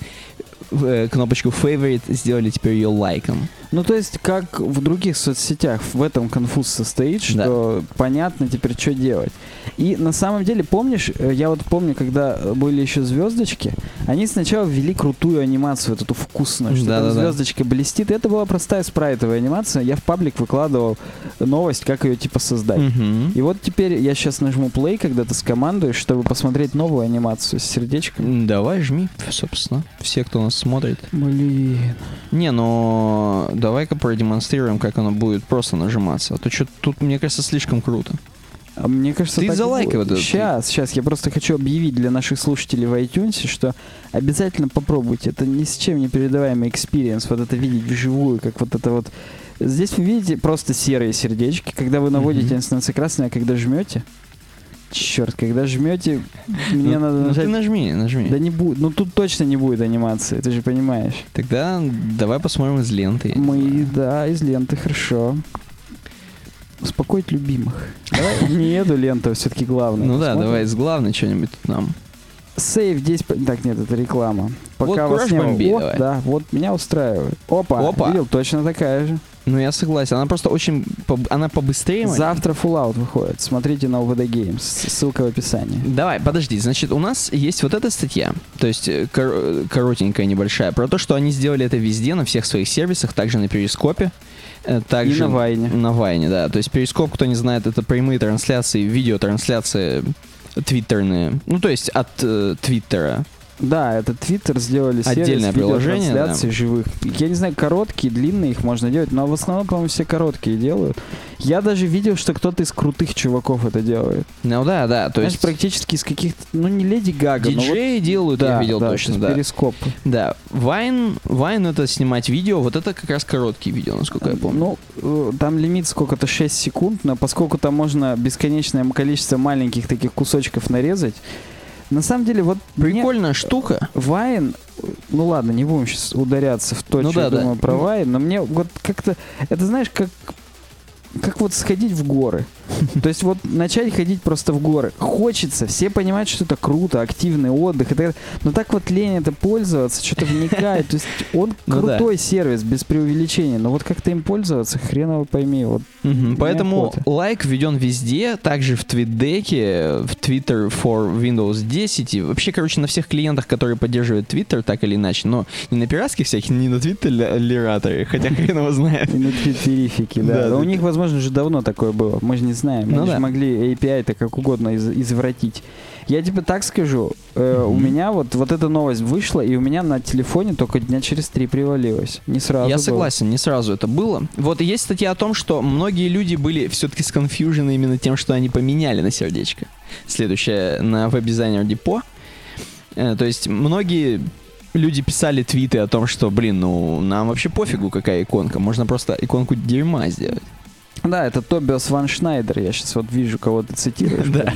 э, кнопочку favorite, сделали теперь ее лайком. Ну, то есть, как в других соцсетях, в этом конфуз состоит, что понятно теперь, что делать. И на самом деле, помнишь, э, я вот помню, когда были еще звездочки, они сначала ввели крутую анимацию, вот эту вкусную, что там Да-да-да. звездочка блестит. Это была простая спрайтовая анимация. Я в паблик выкладывал новость, как ее типа создать. Мгм. И вот теперь я сейчас нажму play, когда ты скомандуешь, чтобы посмотреть новую анимацию с сердечком. Давай, жми, собственно, все, кто нас смотрит. Блин. Не, но давай-ка продемонстрируем, как оно будет просто нажиматься. А то что тут, мне кажется, слишком круто. А мне кажется, Ты залайкай будет. вот Сейчас, сейчас. Я просто хочу объявить для наших слушателей в iTunes, что обязательно попробуйте. Это ни с чем не передаваемый experience. Вот это видеть вживую, как вот это вот. Здесь вы видите просто серые сердечки. Когда вы наводите, они становятся красные, а когда жмете... Черт, когда жмете, мне Ну, надо ну, нажать... Ты нажми, нажми. Да не будет. Ну тут точно не будет анимации, ты же понимаешь. Тогда давай посмотрим из ленты. Мы, да, из ленты, хорошо. Успокоить любимых. Давай не эту ленту, все-таки главное. Ну да, давай из главной что-нибудь тут нам. Сейв 10... по- Так, нет, это реклама. Пока Вот вас не было. Вот, да, вот меня устраивает. Опа, Опа. видел, точно такая же. Ну я согласен, она просто очень, она побыстрее. Завтра Fallout выходит. Смотрите на OVD Games. Ссылка в описании. Давай, подожди, значит, у нас есть вот эта статья, то есть э, кор- коротенькая, небольшая, про то, что они сделали это везде, на всех своих сервисах, также на Перископе, э, также И на Вайне. На Вайне, да. То есть Перископ, кто не знает, это прямые трансляции, видеотрансляции твиттерные, ну то есть от э, Твиттера. Да, это Twitter сделали сервис Отдельное приложение, видеотрансляций живых. Я не знаю, короткие, длинные их можно делать, но в основном, по-моему, все короткие делают. Я даже видел, что кто-то из крутых чуваков это делает. Ну да, да, то Знаешь, есть практически из каких-то, ну не Леди Гага, но вот диджеи делают, да, я видел да, точно, да. перископ. Да, Вайн, Вайн это снимать видео, вот это как раз короткие видео, насколько я помню. Ну, э, там лимит сколько-то 6 секунд, но поскольку там можно бесконечное количество маленьких таких кусочков нарезать, на самом деле вот мне Прикольная штука. Вайн, ну ладно, не будем сейчас ударяться в то, Ну что да, я да. думаю про Вайн, но мне вот как-то, это знаешь, как как вот сходить в горы. То есть вот начать ходить просто в горы. Хочется, все понимают, что это круто, активный отдых. и так далее. но так вот лень это пользоваться, что-то вникать. То есть он Ну да. крутой сервис, без преувеличения. Но вот как-то им пользоваться, хрен его пойми. Вот Поэтому лайк введен везде, также в твитдеке, в Twitter for Windows 10 и вообще, короче, на всех клиентах, которые поддерживают Twitter, так или иначе, но не на пиратских всяких, не на твиттер-лираторе, хотя хрен его знает. И на твиттерифике, да. Да, у них, возможно, же давно такое было. Мы же не знаем. Ну Они да. же могли API-то как угодно из- извратить. Я тебе так скажу. э, У Мгм. меня вот, вот эта новость вышла, и у меня на телефоне только дня через три привалилось. Не сразу Я было. согласен, не сразу это было. Вот и есть статья о том, что многие люди были все-таки сконфьюжены именно тем, что они поменяли на сердечко. Следующее на веб-дизайнер Депо. Э, То есть многие люди писали твиты о том, что, блин, ну нам вообще пофигу, какая иконка. Можно просто иконку дерьма сделать. Да, это Тобиас Ван Шнайдер. Я сейчас вот вижу, кого ты цитируешь. Да,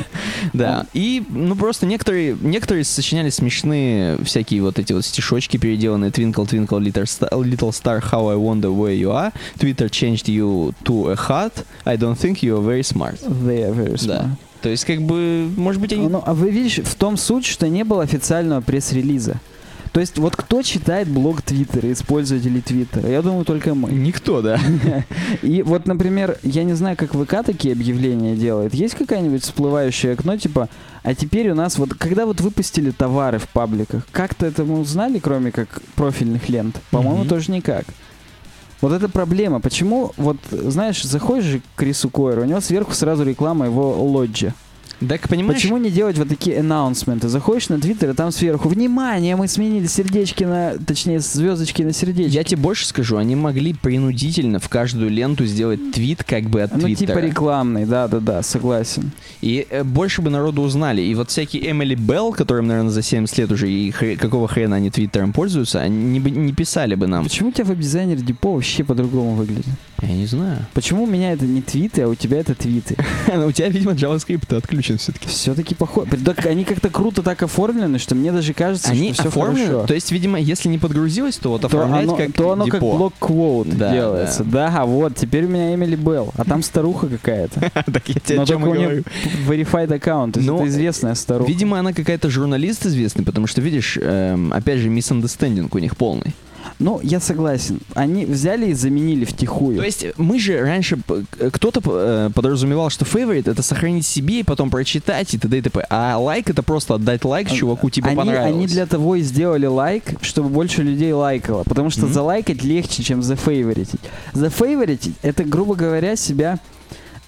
да. И, ну, просто некоторые, некоторые сочиняли смешные всякие вот эти вот стишочки, переделанные Twinkle, Twinkle, Little Star, little star How I Wonder Where You Are. Twitter changed you to a heart. I don't think you are very smart. They are very smart. Да. То есть, как бы, может быть, они... Ну, а вы видишь, в том суть, что не было официального пресс-релиза. То есть вот кто читает блог Твиттера, использователи Твиттера? Я думаю, только мы. Никто, да. И вот, например, я не знаю, как ВК такие объявления делает. Есть какая-нибудь всплывающее окно, типа, а теперь у нас вот, когда вот выпустили товары в пабликах, как-то это мы узнали, кроме как профильных лент? По-моему, Мгм. тоже никак. Вот это проблема. Почему, вот, знаешь, заходишь же к Крису Койеру, у него сверху сразу реклама его лоджа. Так, понимаешь, Почему не делать вот такие анонсменты? Заходишь на Твиттер, и там сверху «Внимание! Мы сменили сердечки на... Точнее, звездочки на сердечки». я тебе больше скажу, они могли принудительно в каждую ленту сделать твит как бы от Ну, Твиттера. типа рекламный, да-да-да, согласен. И э, больше бы народу узнали. И вот всякие Эмили Белл, которым, наверное, за 70 лет уже, и хре- какого хрена они Твиттером пользуются, они бы не писали бы нам. Почему у тебя веб-дизайнер Дипо вообще по-другому выглядит? Я не знаю. Почему у меня это не твиты, а у тебя это твиты? У тебя, видимо, JavaScript отключен все-таки. Все-таки похоже. Так они как-то круто так оформлены, что мне даже кажется, Они что все оформлены, хорошо. то есть, видимо, если не подгрузилось, то вот то оформлять оно, как то оно как депо. блок-квоут Да, делается. Да. вот, теперь у меня Эмили Белл, а там старуха какая-то. Так я тебе Но только у говорю. нее verified аккаунт, Ну, это известная старуха. Видимо, она какая-то журналист известный, потому что, видишь, эм, опять же, misunderstanding у них полный. Ну, я согласен. Они взяли и заменили втихую. То есть мы же раньше, к- кто-то э, подразумевал, что favorite это сохранить себе и потом прочитать и т.д. и т.п. А лайк это просто отдать лайк чуваку, типа они, понравилось. они для того и сделали лайк, чтобы больше людей лайкало. Потому что Мгм. залайкать легче, чем зафейворитить. Зафейворитить — это, грубо говоря, себя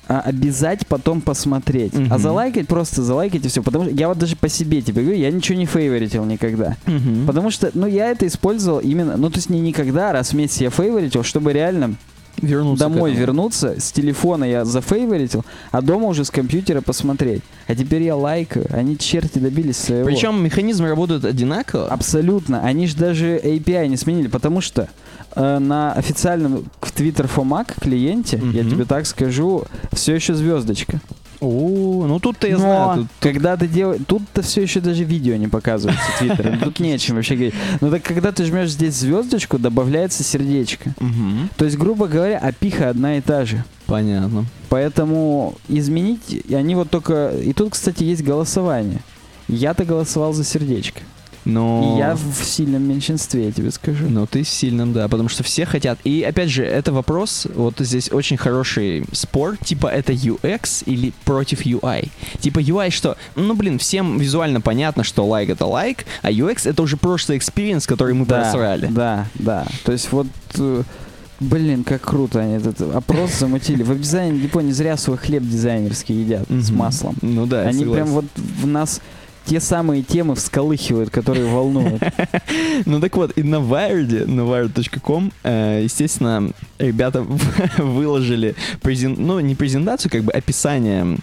а, обязать потом посмотреть. А Мгм. залайкать просто залайкать и все. Потому что я вот даже по себе тебе говорю, я ничего не фейворитил никогда. Мгм. Потому что, ну, я это использовал именно, ну, то есть не никогда, а раз в месяц я фейворитил, чтобы реально вернуться домой вернуться, с телефона я зафейворитил, а дома уже с компьютера посмотреть. А теперь я лайкаю, они черти добились своего. Причем механизмы работают одинаково. Абсолютно. Они же даже API не сменили, потому что э, на официальном Twitter for Mac клиенте, я Мгм. тебе так скажу, все еще звездочка. О, ну тут-то я Но знаю. тут- когда ты делаешь... Тут-то все еще даже видео не показывается Твиттером. Тут не о чем вообще говорить. Но так когда ты жмешь здесь звездочку, добавляется сердечко. То есть, грубо говоря, опиха одна и та же. Понятно. Поэтому изменить, и они вот только... И тут, кстати, есть голосование. Я-то голосовал за сердечко. Но... И я в сильном меньшинстве, я тебе скажу. Ну, ты в сильном, да, потому что все хотят. И опять же, это вопрос, вот здесь очень хороший спор, типа это UX или против UI. Типа UI что? Ну, блин, всем визуально понятно, что лайк это лайк, а UX это уже прошлый experience, который мы да, просрали. Да, да. То есть вот... э, Блин, как круто они этот опрос замутили. В дизайне не зря свой хлеб дизайнерский едят с маслом. Ну да, Они прям вот в нас те самые темы всколыхивают, которые волнуют. Ну так вот, и на Wired, на wired.com, э, естественно, ребята выложили, ну, не презентацию, как бы описание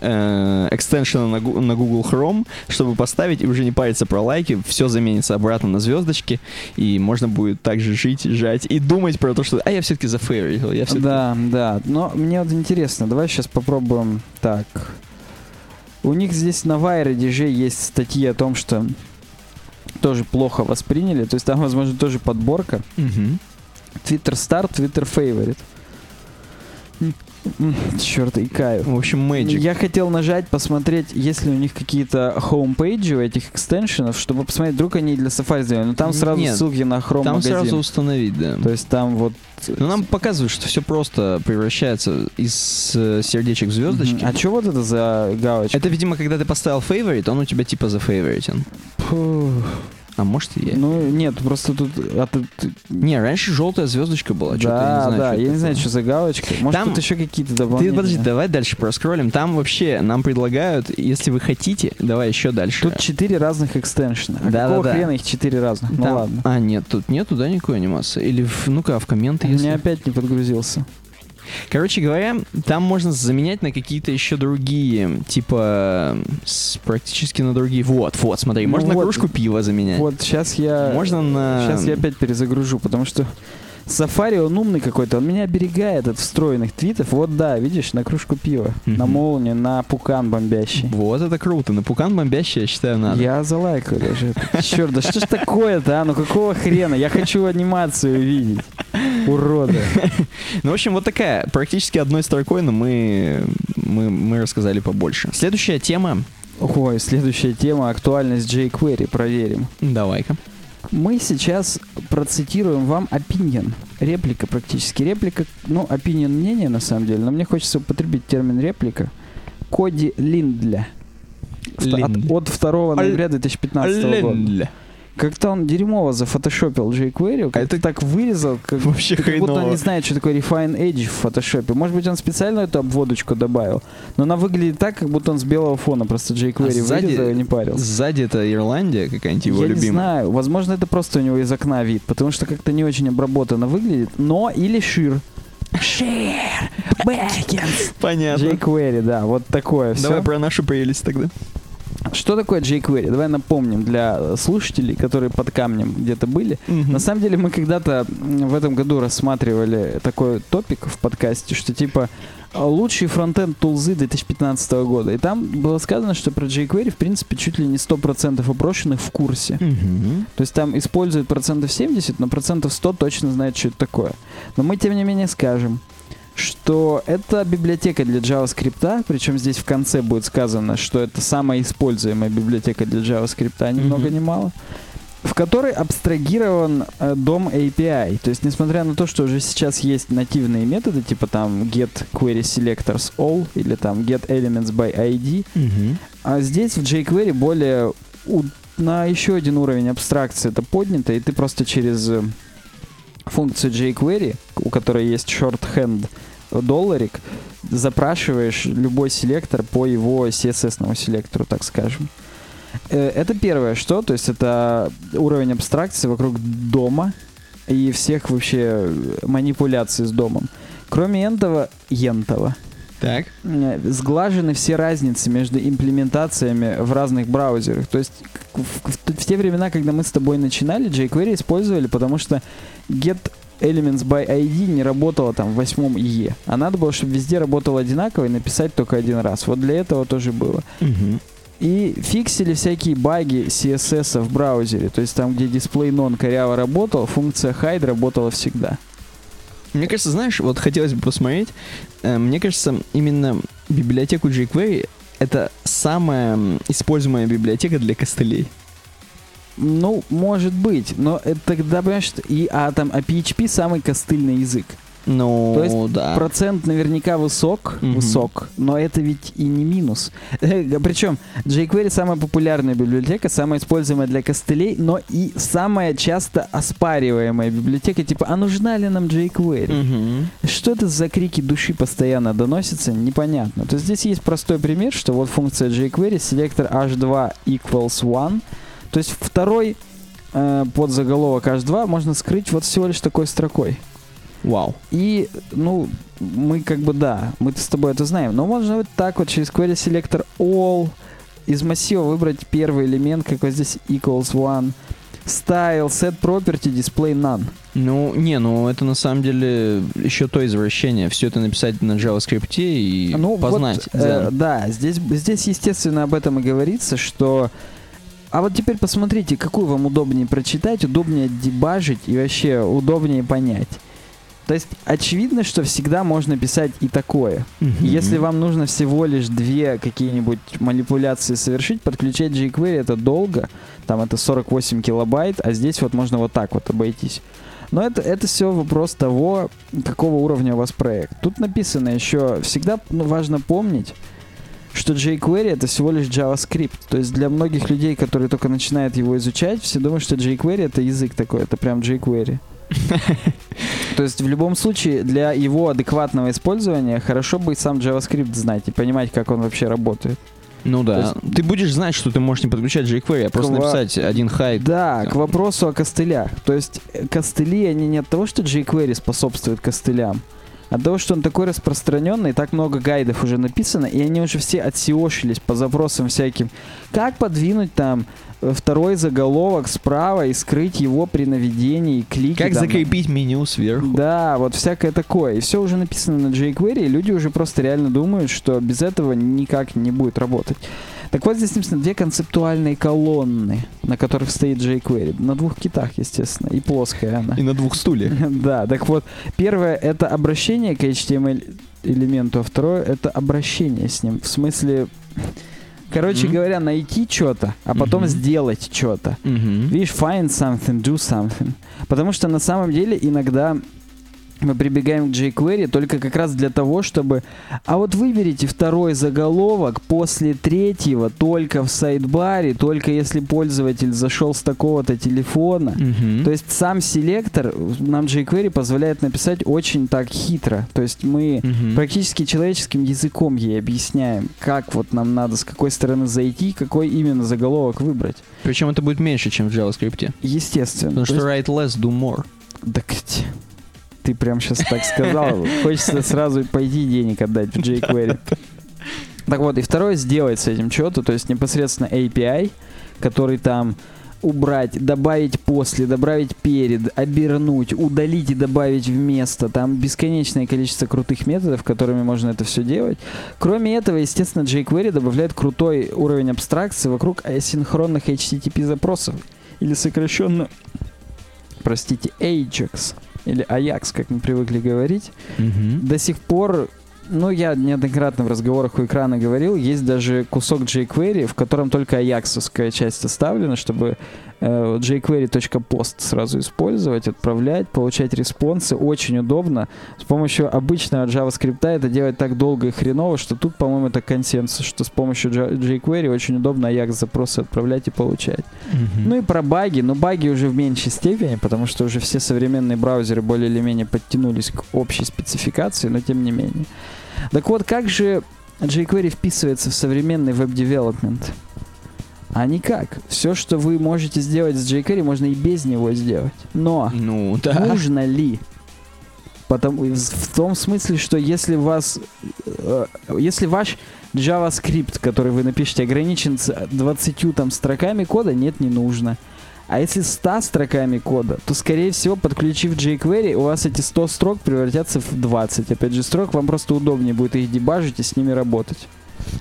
э, экстеншена на, Google Chrome, чтобы поставить и уже не париться про лайки, все заменится обратно на звездочки, и можно будет также жить, жать и думать про то, что а я все-таки зафейворил, я все Да, да. Но мне вот интересно, давай сейчас попробуем так. У них здесь на Wired же есть статьи о том, что тоже плохо восприняли. То есть там, возможно, тоже подборка. Twitter Star, Twitter Favorite. Черт, икаю. В общем, Magic. Я хотел нажать, посмотреть, есть ли у них какие-то homepage и у этих extension ов, чтобы посмотреть, вдруг они и для Safari сделали. Но там сразу Нет, ссылки на Chrome Там магазин. сразу установить, да. То есть там вот... Но нам показывают, что все просто превращается из э, сердечек в звездочки. Мгм. А что вот это за галочка? Это, видимо, когда ты поставил favorite, он у тебя типа за favorite н. Фу. А может и я. Ну, нет, просто тут... а тут- Не, раньше желтая звездочка была. да, я не знаю, да, я не знаю, что за галочка. Может, Там- тут еще какие-то Ты дополнения. подожди, давай дальше проскроллим. Там вообще нам предлагают, если вы хотите, давай еще дальше. Тут четыре разных экстеншена. А Да, какого да, да. хрена их четыре разных? Ну Там- ладно. А, нет, тут нету, да, никакой анимации? Или, ну-ка, в комменты, У если... меня опять не подгрузился. Короче говоря, там можно заменять на какие-то еще другие, типа, с- практически на другие. Вот, вот, смотри, Ну можно вот. на кружку пива заменять. Вот, сейчас я... Можно на... Сейчас я опять перезагружу, потому что Safari, он умный какой-то, он меня оберегает от встроенных твитов. Вот да, видишь, на кружку пива, на молнию, на пукан бомбящий. Вот это круто. На пукан бомбящий, я считаю, надо. Я залайкаю даже. Черт, да что ж такое-то, а? Ну какого хрена? Я хочу анимацию видеть. Урода. Ну, в общем, вот такая, практически одной строкой, но мы, мы, мы рассказали побольше. Следующая тема. Ой, следующая тема. Актуальность jQuery. Проверим. Давай-ка. Мы сейчас процитируем вам opinion. Реплика практически. Реплика, ну, opinion мнение на самом деле, но мне хочется употребить термин реплика. Коди Линдля. От-. От, 2 ноября 2015 года. Как-то он дерьмово зафотошопил jQuery, как Это так вырезал, как, вообще как будто он не знает, что такое Refine Edge в фотошопе. Может быть, он специально эту обводочку добавил, но она выглядит так, как будто он с белого фона просто jQuery А сзади- вырезал и не парился. Сзади это Ирландия какая-нибудь его Я не любимая. знаю, возможно, это просто у него из окна вид, потому что как-то не очень обработано выглядит, но или шир. Шир, Бэкенс. Понятно. jQuery, да, вот такое все. Давай про нашу прелесть тогда. Что такое jQuery? Давай напомним для слушателей, которые под камнем где-то были. На самом деле мы когда-то в этом году рассматривали такой топик в подкасте, что типа а, лучшие фронтенд тулзы 2015 года. И там было сказано, что про jQuery в принципе чуть ли не 100% опрошенных в курсе. Мгм. То есть там используют процентов 70, но процентов 100 точно знают, что это такое. Но мы тем не менее скажем, что это библиотека для JavaScript, причем здесь в конце будет сказано, что это самая используемая библиотека для JavaScript, ни Мгм. много ни мало, в которой абстрагирован э, дом API. То есть, несмотря на то, что уже сейчас есть нативные методы, типа там get query selectors all или там get elements by ID, Мгм. а здесь в jQuery более у- на еще один уровень абстракции это поднято, и ты просто через э, функцию jQuery, у которой есть shorthand долларик, запрашиваешь любой селектор по его CSS селектору, так скажем. Э, Это первое, что, то есть это уровень абстракции вокруг дома и всех вообще манипуляций с домом. Кроме этого, ентова Так. э, сглажены все разницы между имплементациями в разных браузерах. То есть в, в- в те времена, когда мы с тобой начинали, jQuery использовали, потому что get elements by ID не работала там в восьмом IE. А надо было, чтобы везде работало одинаково и написать только один раз. Вот для этого тоже было. Мгм. И фиксили всякие баги CSS в браузере. То есть там, где display none коряво работал, функция hide работала всегда. Мне кажется, знаешь, вот хотелось бы посмотреть, э, мне кажется, именно библиотеку jQuery это самая используемая библиотека для костылей. Ну, может быть, но это тогда, понимаешь, что и, а там, а PHP самый костыльный язык. Ну, То есть да. Процент наверняка высок, Мгм. высок, но это ведь и не минус. Причем jQuery самая популярная библиотека, самая используемая для костылей, но и самая часто оспариваемая библиотека. Типа, а нужна ли нам jQuery? Мгм. Что это за крики души постоянно доносятся, непонятно. То есть здесь есть простой пример, что вот функция jQuery, селектор h2 equals 1. То есть второй э, подзаголовок h2 можно скрыть вот всего лишь такой строкой. Вау. И, ну, мы как бы, да, мы с тобой это знаем, но можно вот так вот через query selector all из массива выбрать первый элемент, как вот здесь equals one, style, set property, display none. Ну, не, ну это на самом деле еще то извращение. Все это написать на JavaScript и Ну, вот, познать. э, дзен. да, здесь, здесь, естественно, об этом и говорится, что... А вот теперь посмотрите, какую вам удобнее прочитать, удобнее дебажить и вообще удобнее понять. То есть очевидно, что всегда можно писать и такое. Мгм. Если вам нужно всего лишь две какие-нибудь манипуляции совершить, подключать jQuery это долго, там это 48 килобайт, а здесь вот можно вот так вот обойтись. Но это, это все вопрос того, какого уровня у вас проект. Тут написано еще, всегда ну, важно помнить, что jQuery это всего лишь JavaScript. То есть для многих людей, которые только начинают его изучать, все думают, что jQuery это язык такой, это прям jQuery. То есть в любом случае для его адекватного использования хорошо бы сам JavaScript знать и понимать, как он вообще работает. Ну да. То Ты будешь знать, что ты можешь не подключать jQuery, а просто Ква- написать один хайд. Да, к вопросу о костылях. То есть костыли, они не от того, что jQuery способствует костылям, От того, что он такой распространенный, так много гайдов уже написано, и они уже все отсеошились по запросам всяким. Как подвинуть там э, второй заголовок справа и скрыть его при наведении клики. Как там, закрепить меню сверху? Да, вот всякое такое. И все уже написано на jQuery, и люди уже просто реально думают, что без этого никак не будет работать. Так вот, здесь написано две концептуальные колонны, на которых стоит jQuery. На двух китах, естественно, и плоская она. И на двух стульях. Да, так вот, первое это обращение к HTML элементу, а второе это обращение с ним. В смысле, короче Мгм. говоря, найти что-то, а потом Мгм. сделать что-то. Мгм. Видишь, find something, do something. Потому что на самом деле иногда мы прибегаем к jQuery только как раз для того, чтобы... А вот выберите второй заголовок после третьего только в сайдбаре, только если пользователь зашел с такого-то телефона. Мгм. То есть сам селектор нам jQuery позволяет написать очень так хитро. То есть мы Мгм. практически человеческим языком ей объясняем, как вот нам надо, с какой стороны зайти, какой именно заголовок выбрать. Причем это будет меньше, чем в JavaScript. Естественно. Потому То что write less, do more. Так ть, ты прям сейчас так сказал. Хочется сразу пойти денег отдать в jQuery. Так вот, и второе, сделать с этим что-то, то есть непосредственно API, который там убрать, добавить после, добавить перед, обернуть, удалить и добавить вместо. Там бесконечное количество крутых методов, которыми можно это все делать. Кроме этого, естественно, jQuery добавляет крутой уровень абстракции вокруг асинхронных HTTP запросов. Или сокращенно, простите, AJAX. Или Ajax, как мы привыкли говорить. Мгм. До сих пор, ну, я неоднократно в разговорах у экрана говорил, есть даже кусок jQuery, в котором только аяксовская часть оставлена, чтобы jQuery.post сразу использовать, отправлять, получать респонсы. Очень удобно. С помощью обычного JavaScript это делать так долго и хреново, что тут, по-моему, это консенсус, что с помощью jQuery очень удобно Ajax запросы отправлять и получать. Мгм. Ну и про баги, но баги уже в меньшей степени, потому что уже все современные браузеры более или менее подтянулись к общей спецификации, но тем не менее. Так вот, как же jQuery вписывается в современный веб-девелопмент? А никак. Все, что вы можете сделать с jQuery, можно и без него сделать. Но Ну, да. нужно ли? Потому, в том смысле, что если вас, э, если ваш JavaScript, который вы напишете, ограничен с 20 там строками кода, нет, не нужно. А если 100 строками кода, то, скорее всего, подключив jQuery, у вас эти 100 строк превратятся в 20. Опять же, строк, вам просто удобнее будет их дебажить и с ними работать.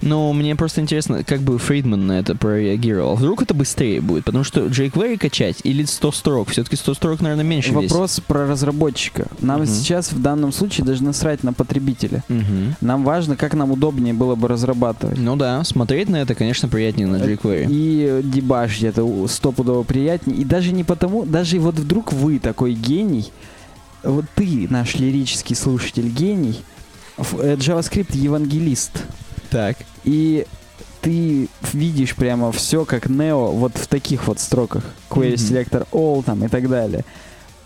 Ну, мне просто интересно, как бы Фрейдман на это прореагировал. Вдруг это быстрее будет? Потому что jQuery качать или 100 строк? Все-таки 100 строк, наверное, меньше весит. Вопрос про разработчика. Нам Мгм. сейчас в данном случае даже насрать на потребителя. Мгм. Нам важно, как нам удобнее было бы разрабатывать. Ну да, смотреть на это, конечно, приятнее на jQuery. И дебажить это стопудово приятнее. И даже не потому, даже вот вдруг вы такой гений, вот ты, наш лирический слушатель, гений, э, JavaScript евангелист, Так. и ты видишь прямо все как Neo вот в таких вот строках. Query Мгм. Selector All там и так далее.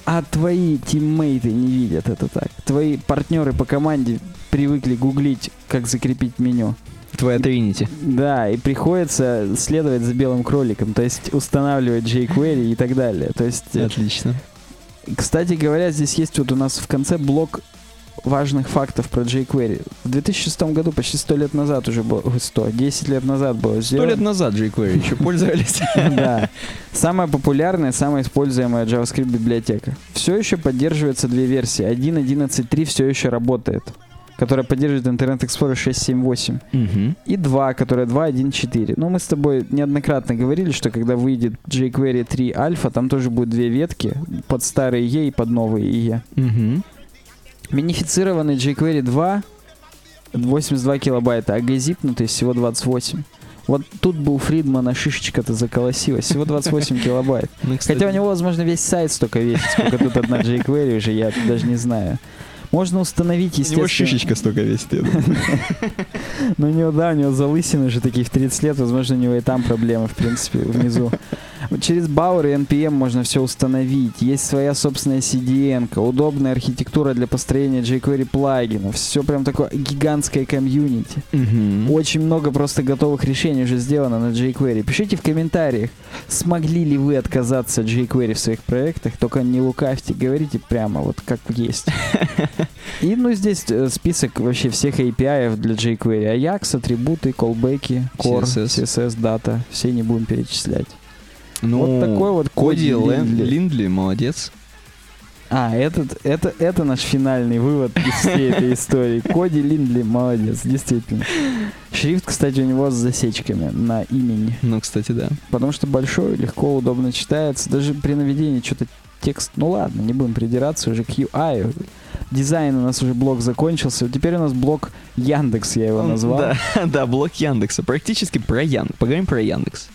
А твои тиммейты не видят это так. Твои партнеры по команде привыкли гуглить, как закрепить меню. Твоя Тринити. Да, и приходится следовать за белым кроликом, то есть устанавливать jQuery и так далее. То есть, э, Отлично. кстати говоря, здесь есть вот у нас в конце блок важных фактов про jQuery. В 2006 году, почти 100 лет назад уже было, ой, 100, 10 лет назад было Сто лет сделано. назад jQuery еще пользовались. Да. Самая популярная, самая используемая JavaScript библиотека. Все еще поддерживаются две версии. 1.11.3 все еще работает, которая поддерживает Internet Explorer 6.7.8. Мгм. и 2, которая 2.1.4. Ну, мы с тобой неоднократно говорили, что когда выйдет jQuery 3 альфа, там тоже будет две ветки, под старые E и под новые E. Мгм. Минифицированный jQuery 2 82 килобайта, а газипнутый всего 28. Вот тут бы у Фридмана шишечка-то заколосилась, всего 28 килобайт. Ну, кстати, Хотя у него, возможно, весь сайт столько весит, сколько тут одна jQuery уже, я даже не знаю. Можно установить, У него естественно... шишечка столько весит, я думаю. Ну, у него, да, у него залысины уже такие в 30 лет, возможно, у него и там проблемы, в принципе, внизу. Через Bower и NPM можно все установить. Есть своя собственная CDN, удобная архитектура для построения jQuery плагинов. Все прям такое гигантское комьюнити. Мгм. Очень много просто готовых решений уже сделано на jQuery. Пишите в комментариях, смогли ли вы отказаться от jQuery в своих проектах, только не лукавьте, говорите прямо вот как есть. И ну здесь э, список вообще всех API для jQuery. Ajax, атрибуты, колбеки, core, CSS. CSS, дата. Все не будем перечислять. Ну, вот такой вот Коди Коди Лин- Линдли. Линдли, молодец. А, этот, это, это наш финальный вывод из всей этой истории. Коди Линдли молодец, действительно. Шрифт, кстати, у него с засечками на имени. Ну, кстати, да. Потому что большой, легко, удобно читается. Даже при наведении что-то текст... Ну ладно, не будем придираться уже к UI. Дизайн у нас уже блок закончился. Теперь у нас блок Яндекс, я его назвал. Да, да, блок Яндекса. Практически про Яндекс. Поговорим про Яндекс.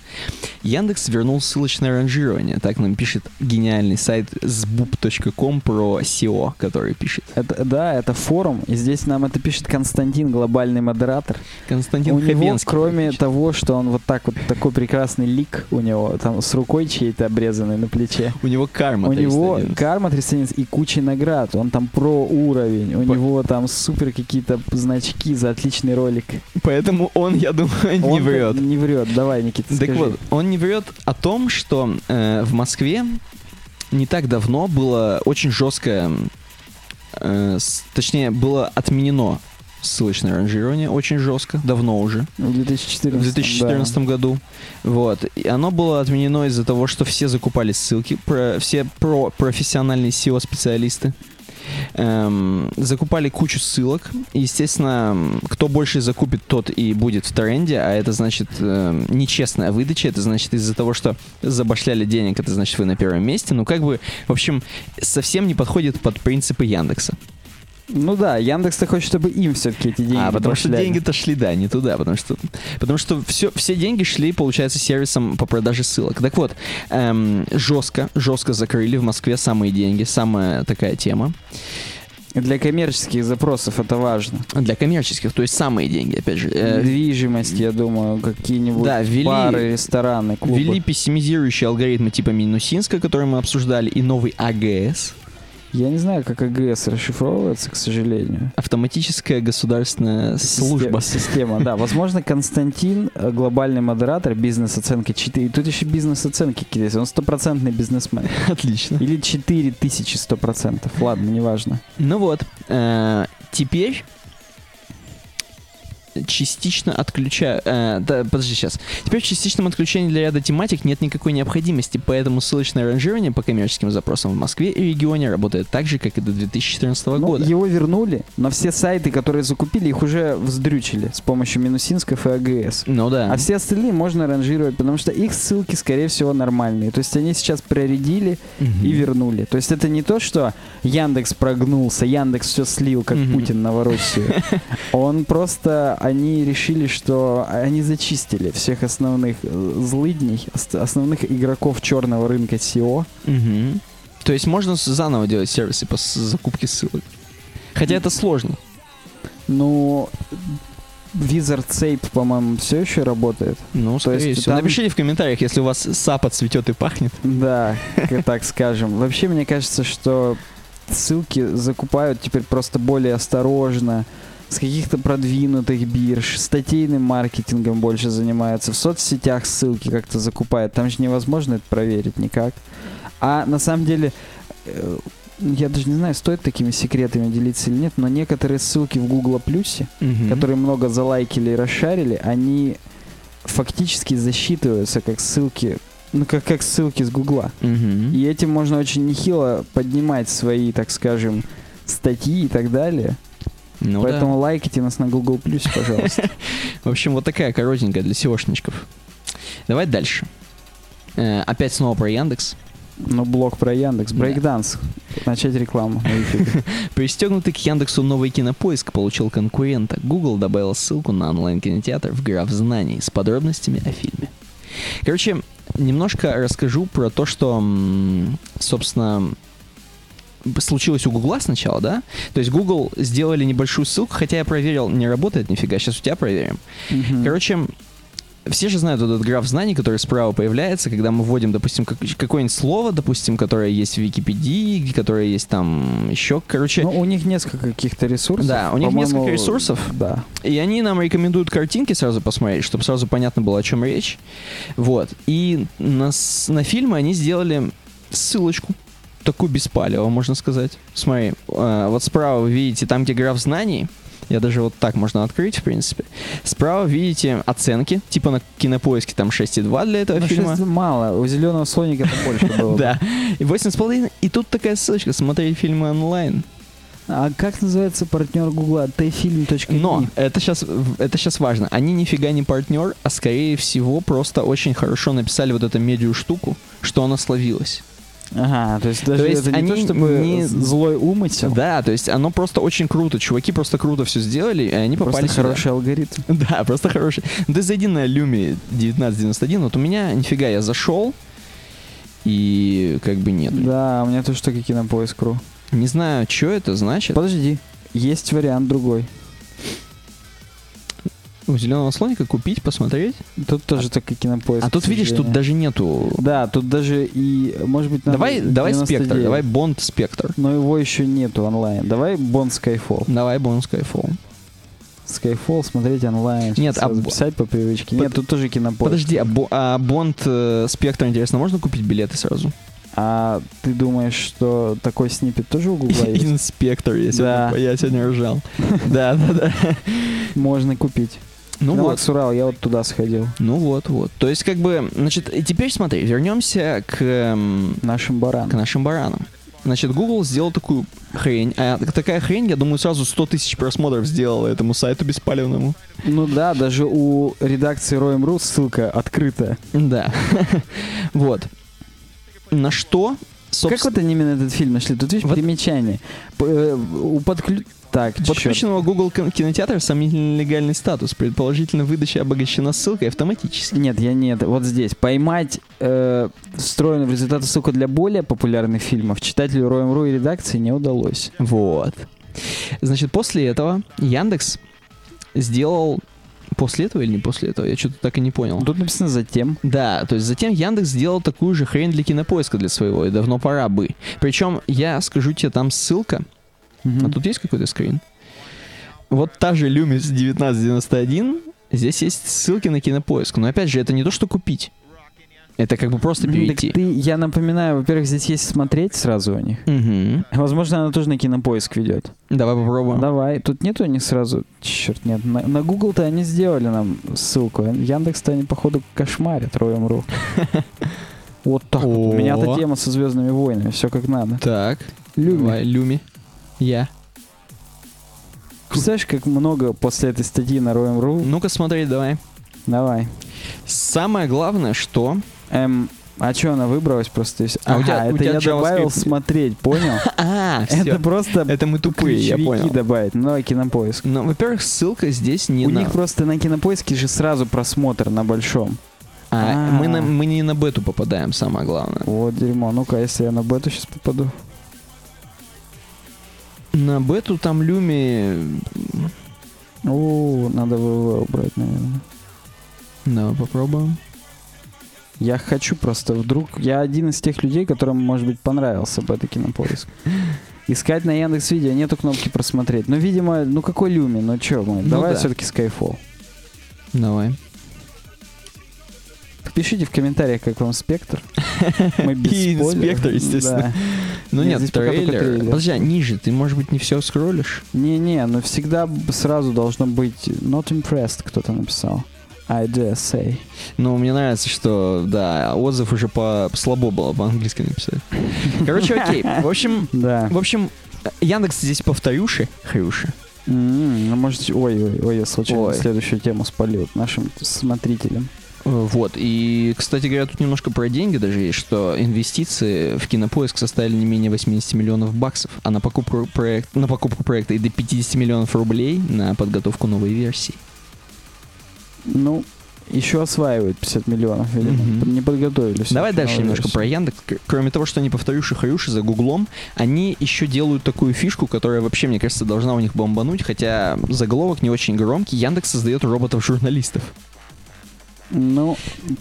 Яндекс вернул ссылочное ранжирование. Так нам пишет гениальный сайт sboop.com про SEO, который пишет. Это, да, это форум, и здесь нам это пишет Константин, глобальный модератор. Константин у него, Хабенский. кроме практически. того, что он вот так вот, такой прекрасный лик у него, там с рукой чьей-то обрезанной на плече, У него карма у него 311. карма 311 и куча наград. Он там про уровень. У По- него там супер какие-то значки за отличный ролик. Поэтому он, я думаю, не Он врет. Не врет. Давай, Никита, Так скажи. вот, он не врет о том, что э, в Москве не так давно было очень жесткое, э, с- точнее, было отменено ссылочное ранжирование очень жестко, давно уже, В 2014. в 2014 году. Вот. И оно было отменено из-за того, что все закупали ссылки, про, все про профессиональные SEO-специалисты. Эм, закупали кучу ссылок. Естественно, кто больше закупит, тот и будет в тренде, а это значит эм, нечестная выдача, это значит из-за того, что забашляли денег, это значит вы на первом месте. Ну, как бы, в общем, совсем не подходит под принципы Яндекса. Ну да, Яндекс-то хочет, чтобы им все-таки эти деньги а, потому что деньги-то шли, да, не туда, потому что, потому что все, все деньги шли, получается, сервисом по продаже ссылок. Так вот, эм, жестко, жестко закрыли в Москве самые деньги, самая такая тема. Для коммерческих запросов это важно. Для коммерческих, то есть самые деньги, опять же. Э, Недвижимость, я думаю, какие-нибудь Да, ввели- бары, рестораны, клубы. Ввели пессимизирующие алгоритмы типа Минусинска, который мы обсуждали, и новый АГС. Я не знаю, как АГС расшифровывается, к сожалению. Автоматическая государственная служба. Система, да. Возможно, Константин, э, глобальный модератор бизнес-оценки 4. И тут еще бизнес-оценки какие-то. Он стопроцентный бизнесмен. Отлично. Или 4000 сто процентов. Ладно, неважно. Ну вот, э, теперь частично отключаю... э, да, подожди, сейчас. Теперь в частичном отключении для ряда тематик нет никакой необходимости, поэтому ссылочное ранжирование по коммерческим запросам в Москве и регионе работает так же, как и до 2014 Ну, года. его вернули, но все сайты, которые закупили, их уже вздрючили с помощью минусинсков и АГС. Ну да. А все остальные можно ранжировать, потому что их ссылки, скорее всего, нормальные. То есть они сейчас проредили Мгм. и вернули. То есть это не то, что Яндекс прогнулся, Яндекс все слил, как Мгм. Путин Новороссию. Он просто, они решили, что они зачистили всех основных э, злыдней, ос- основных игроков черного рынка SEO. Мгм. То есть можно заново делать сервисы по закупке ссылок. Хотя это сложно. Ну, Wizard Sape, по-моему, все еще работает. Ну, скорее есть всего. там- Напишите в комментариях, если у вас сапа цветет и пахнет. Да, так скажем. Вообще, мне кажется, что ссылки закупают теперь просто более осторожно, с каких-то продвинутых бирж, статейным маркетингом больше занимаются, в соцсетях ссылки как-то закупают. Там же невозможно это проверить никак. А на самом деле, э, я даже не знаю, стоит такими секретами делиться или нет, но некоторые ссылки в Google Плюсе, Мгм. которые много залайкили и расшарили, они фактически засчитываются как ссылки, ну как, как ссылки с Гугла. Мгм. И этим можно очень нехило поднимать свои, так скажем, статьи и так далее. Ну да. Поэтому лайкайте нас на Google Плюс, пожалуйста. В общем, вот такая коротенькая для SEOшничков. Давай дальше. Э, опять снова про Яндекс. Ну, блог про Яндекс, Да. брейкданс. Начать рекламу на YouTube. Пристегнутый к Яндексу новый кинопоиск получил конкурента. Google добавил ссылку на онлайн-кинотеатр в граф знаний с подробностями о фильме. Короче, немножко расскажу про то, что, собственно, случилось у Гугла сначала, да? То есть Google сделали небольшую ссылку, хотя я проверил, не работает нифига, сейчас у тебя проверим. Мгм. Короче, все же знают вот этот граф знаний, который справа появляется, когда мы вводим, допустим, как- какое-нибудь слово, допустим, которое есть в Википедии, которое есть там еще, короче, Ну, у них несколько каких-то ресурсов. Да, у них несколько ресурсов. Да. И они нам рекомендуют картинки сразу посмотреть, чтобы сразу понятно было, о чем речь. Вот. И на, на фильмы они сделали ссылочку. Такую беспалево, можно сказать. Смотри, э, вот справа вы видите, там, где граф знаний, я даже вот так можно открыть, в принципе. Справа видите оценки, типа на кинопоиске там 6,2 для этого Ну, фильма. шесть мало. У зеленого слоника это больше было. Да. И 8,5. И тут такая ссылочка, смотреть фильмы онлайн. А как называется партнер Гугла? tfilm.me. Но это сейчас, это сейчас важно. Они нифига не партнер, а скорее всего просто очень хорошо написали вот эту медиа штуку, что она словилась. Ага, то есть даже есть это не то, они чтобы не- злой умысел. Да, то есть оно просто очень круто. Чуваки просто круто все сделали, и они Просто попали сюда. хороший алгоритм. Да, просто хороший. Ну, Ты зайди на Люми 1991. Вот у меня нифига, я зашел, и как бы нет. Да, у меня тоже только кинопоиск.ру. Не знаю, что это значит. Подожди, есть вариант другой. У зеленого слоника купить, посмотреть. Тут тоже только кинопоиск. А тут видишь, тут даже нету. Да, тут даже и, может быть, Давай, давай 99. спектр, давай Бонд спектр. Но его еще нету онлайн. Давай Bond Skyfall. Давай Бонд Skyfall. Skyfall смотреть онлайн. Нет, а записать по привычке. Под- Нет, тут тоже кинопоиск. Подожди, а, Бо- а Бонд э, спектр, интересно, можно купить билеты сразу? А ты думаешь, что такой снипет тоже у Гугла есть? Инспектор, я Да. я сегодня ржал. Да, да, да. Можно купить. Ну Ну вот. Макс Урал, я вот туда сходил. Ну вот, вот. То есть, как бы, значит, и теперь смотри, вернемся к, эм, Нашим к баранам. нашим баранам. Значит, Google сделал такую хрень. А такая хрень, я думаю, сразу 100 тысяч просмотров сделала этому сайту беспалевному. Ну да, даже у редакции Роем.ру ссылка открытая. Да. Вот. На что, Как собственно, вот они именно этот фильм нашли? Тут видишь Вот- примечание. П- э, У подклю... Так, подключенного Google кин- кинотеатра сомнительный легальный статус. Предположительно, выдача обогащена ссылкой автоматически. Нет, я нет. Вот здесь. Поймать э, встроенную в результат ссылку для более популярных фильмов читателю Роем.ру и редакции не удалось. Вот. Значит, после этого Яндекс сделал... После этого или не после этого? Я что-то так и не понял. Тут написано «затем». Да, то есть затем Яндекс сделал такую же хрень для кинопоиска для своего, и давно пора бы. Причем, я скажу тебе, там ссылка. Мгм. А тут есть какой-то скрин? Вот та же Lumix 1991, здесь есть ссылки на кинопоиск. Но опять же, это не то, что купить. Это как бы просто перейти. Так ты, я напоминаю, во-первых, здесь есть смотреть сразу у них. Мгм. Возможно, она тоже на кинопоиск ведет. Давай попробуем. Давай, тут нету у них сразу. Черт, нет. На, на Google-то они сделали нам ссылку. Яндекс-то они, походу, кошмарят Роем.ру. Вот так вот. У меня-то тема со Звездными войнами. Все как надо. Так, Люми. давай, Люми. Я. Представляешь, как много после этой статьи на Роем.ру? Ну-ка смотри, давай. Давай. Самое главное, что... Эм, а что она выбралась просто? всё? А у тебя- у это тебя я добавил JavaScript. смотреть, понял? А, Это просто Это мы тупые, я понял. добавить. Ну, давай кинопоиск. Ну, во-первых, ссылка здесь не У них просто на кинопоиске же сразу просмотр на большом. А, А. мы, на- мы не на бету попадаем, самое главное. Вот дерьмо. Ну-ка, если я на бету сейчас попаду. На бету там Люми... О, надо ВВ убрать, наверное. Давай попробуем. Я хочу просто вдруг... Я один из тех людей, которым, может быть, понравился бета кинопоиск. Искать на Яндекс Видео нету кнопки просмотреть. Ну, видимо, ну какой люми? Ну чё, мы, Ну давай да. все-таки Skyfall. Давай. Пишите в комментариях, как вам спектр. Мы без И спойлеров. спектр, естественно. Да. Ну Нет, здесь пока трейлер. трейлер. Подожди, а ниже ты, может быть, не все скроллишь? Не-не, но всегда б- сразу должно быть not impressed, кто-то написал. I dare say. Ну, мне нравится, что, да, отзыв уже по слабо было по-английски написать. Короче, окей. В общем, Да. в общем, Яндекс здесь повторюши, хрюши. М, Ну, может, ой, ой, ой, я случайно Ой. следующую тему спалил нашим смотрителям. Вот, и, кстати говоря, тут немножко про деньги даже есть, что инвестиции в кинопоиск составили не менее 80 миллионов баксов, а на покупку, проект, на покупку проекта и до 50 миллионов рублей на подготовку новой версии. Ну, еще осваивают 50 миллионов, видимо. Мгм. Не подготовили всё Давай дальше немножко версии. про Яндекс. Кроме того, что они повторюши-хрюши за Гуглом, они еще делают такую фишку, которая вообще, мне кажется, должна у них бомбануть, хотя заголовок не очень громкий. Яндекс создает роботов-журналистов. Ну,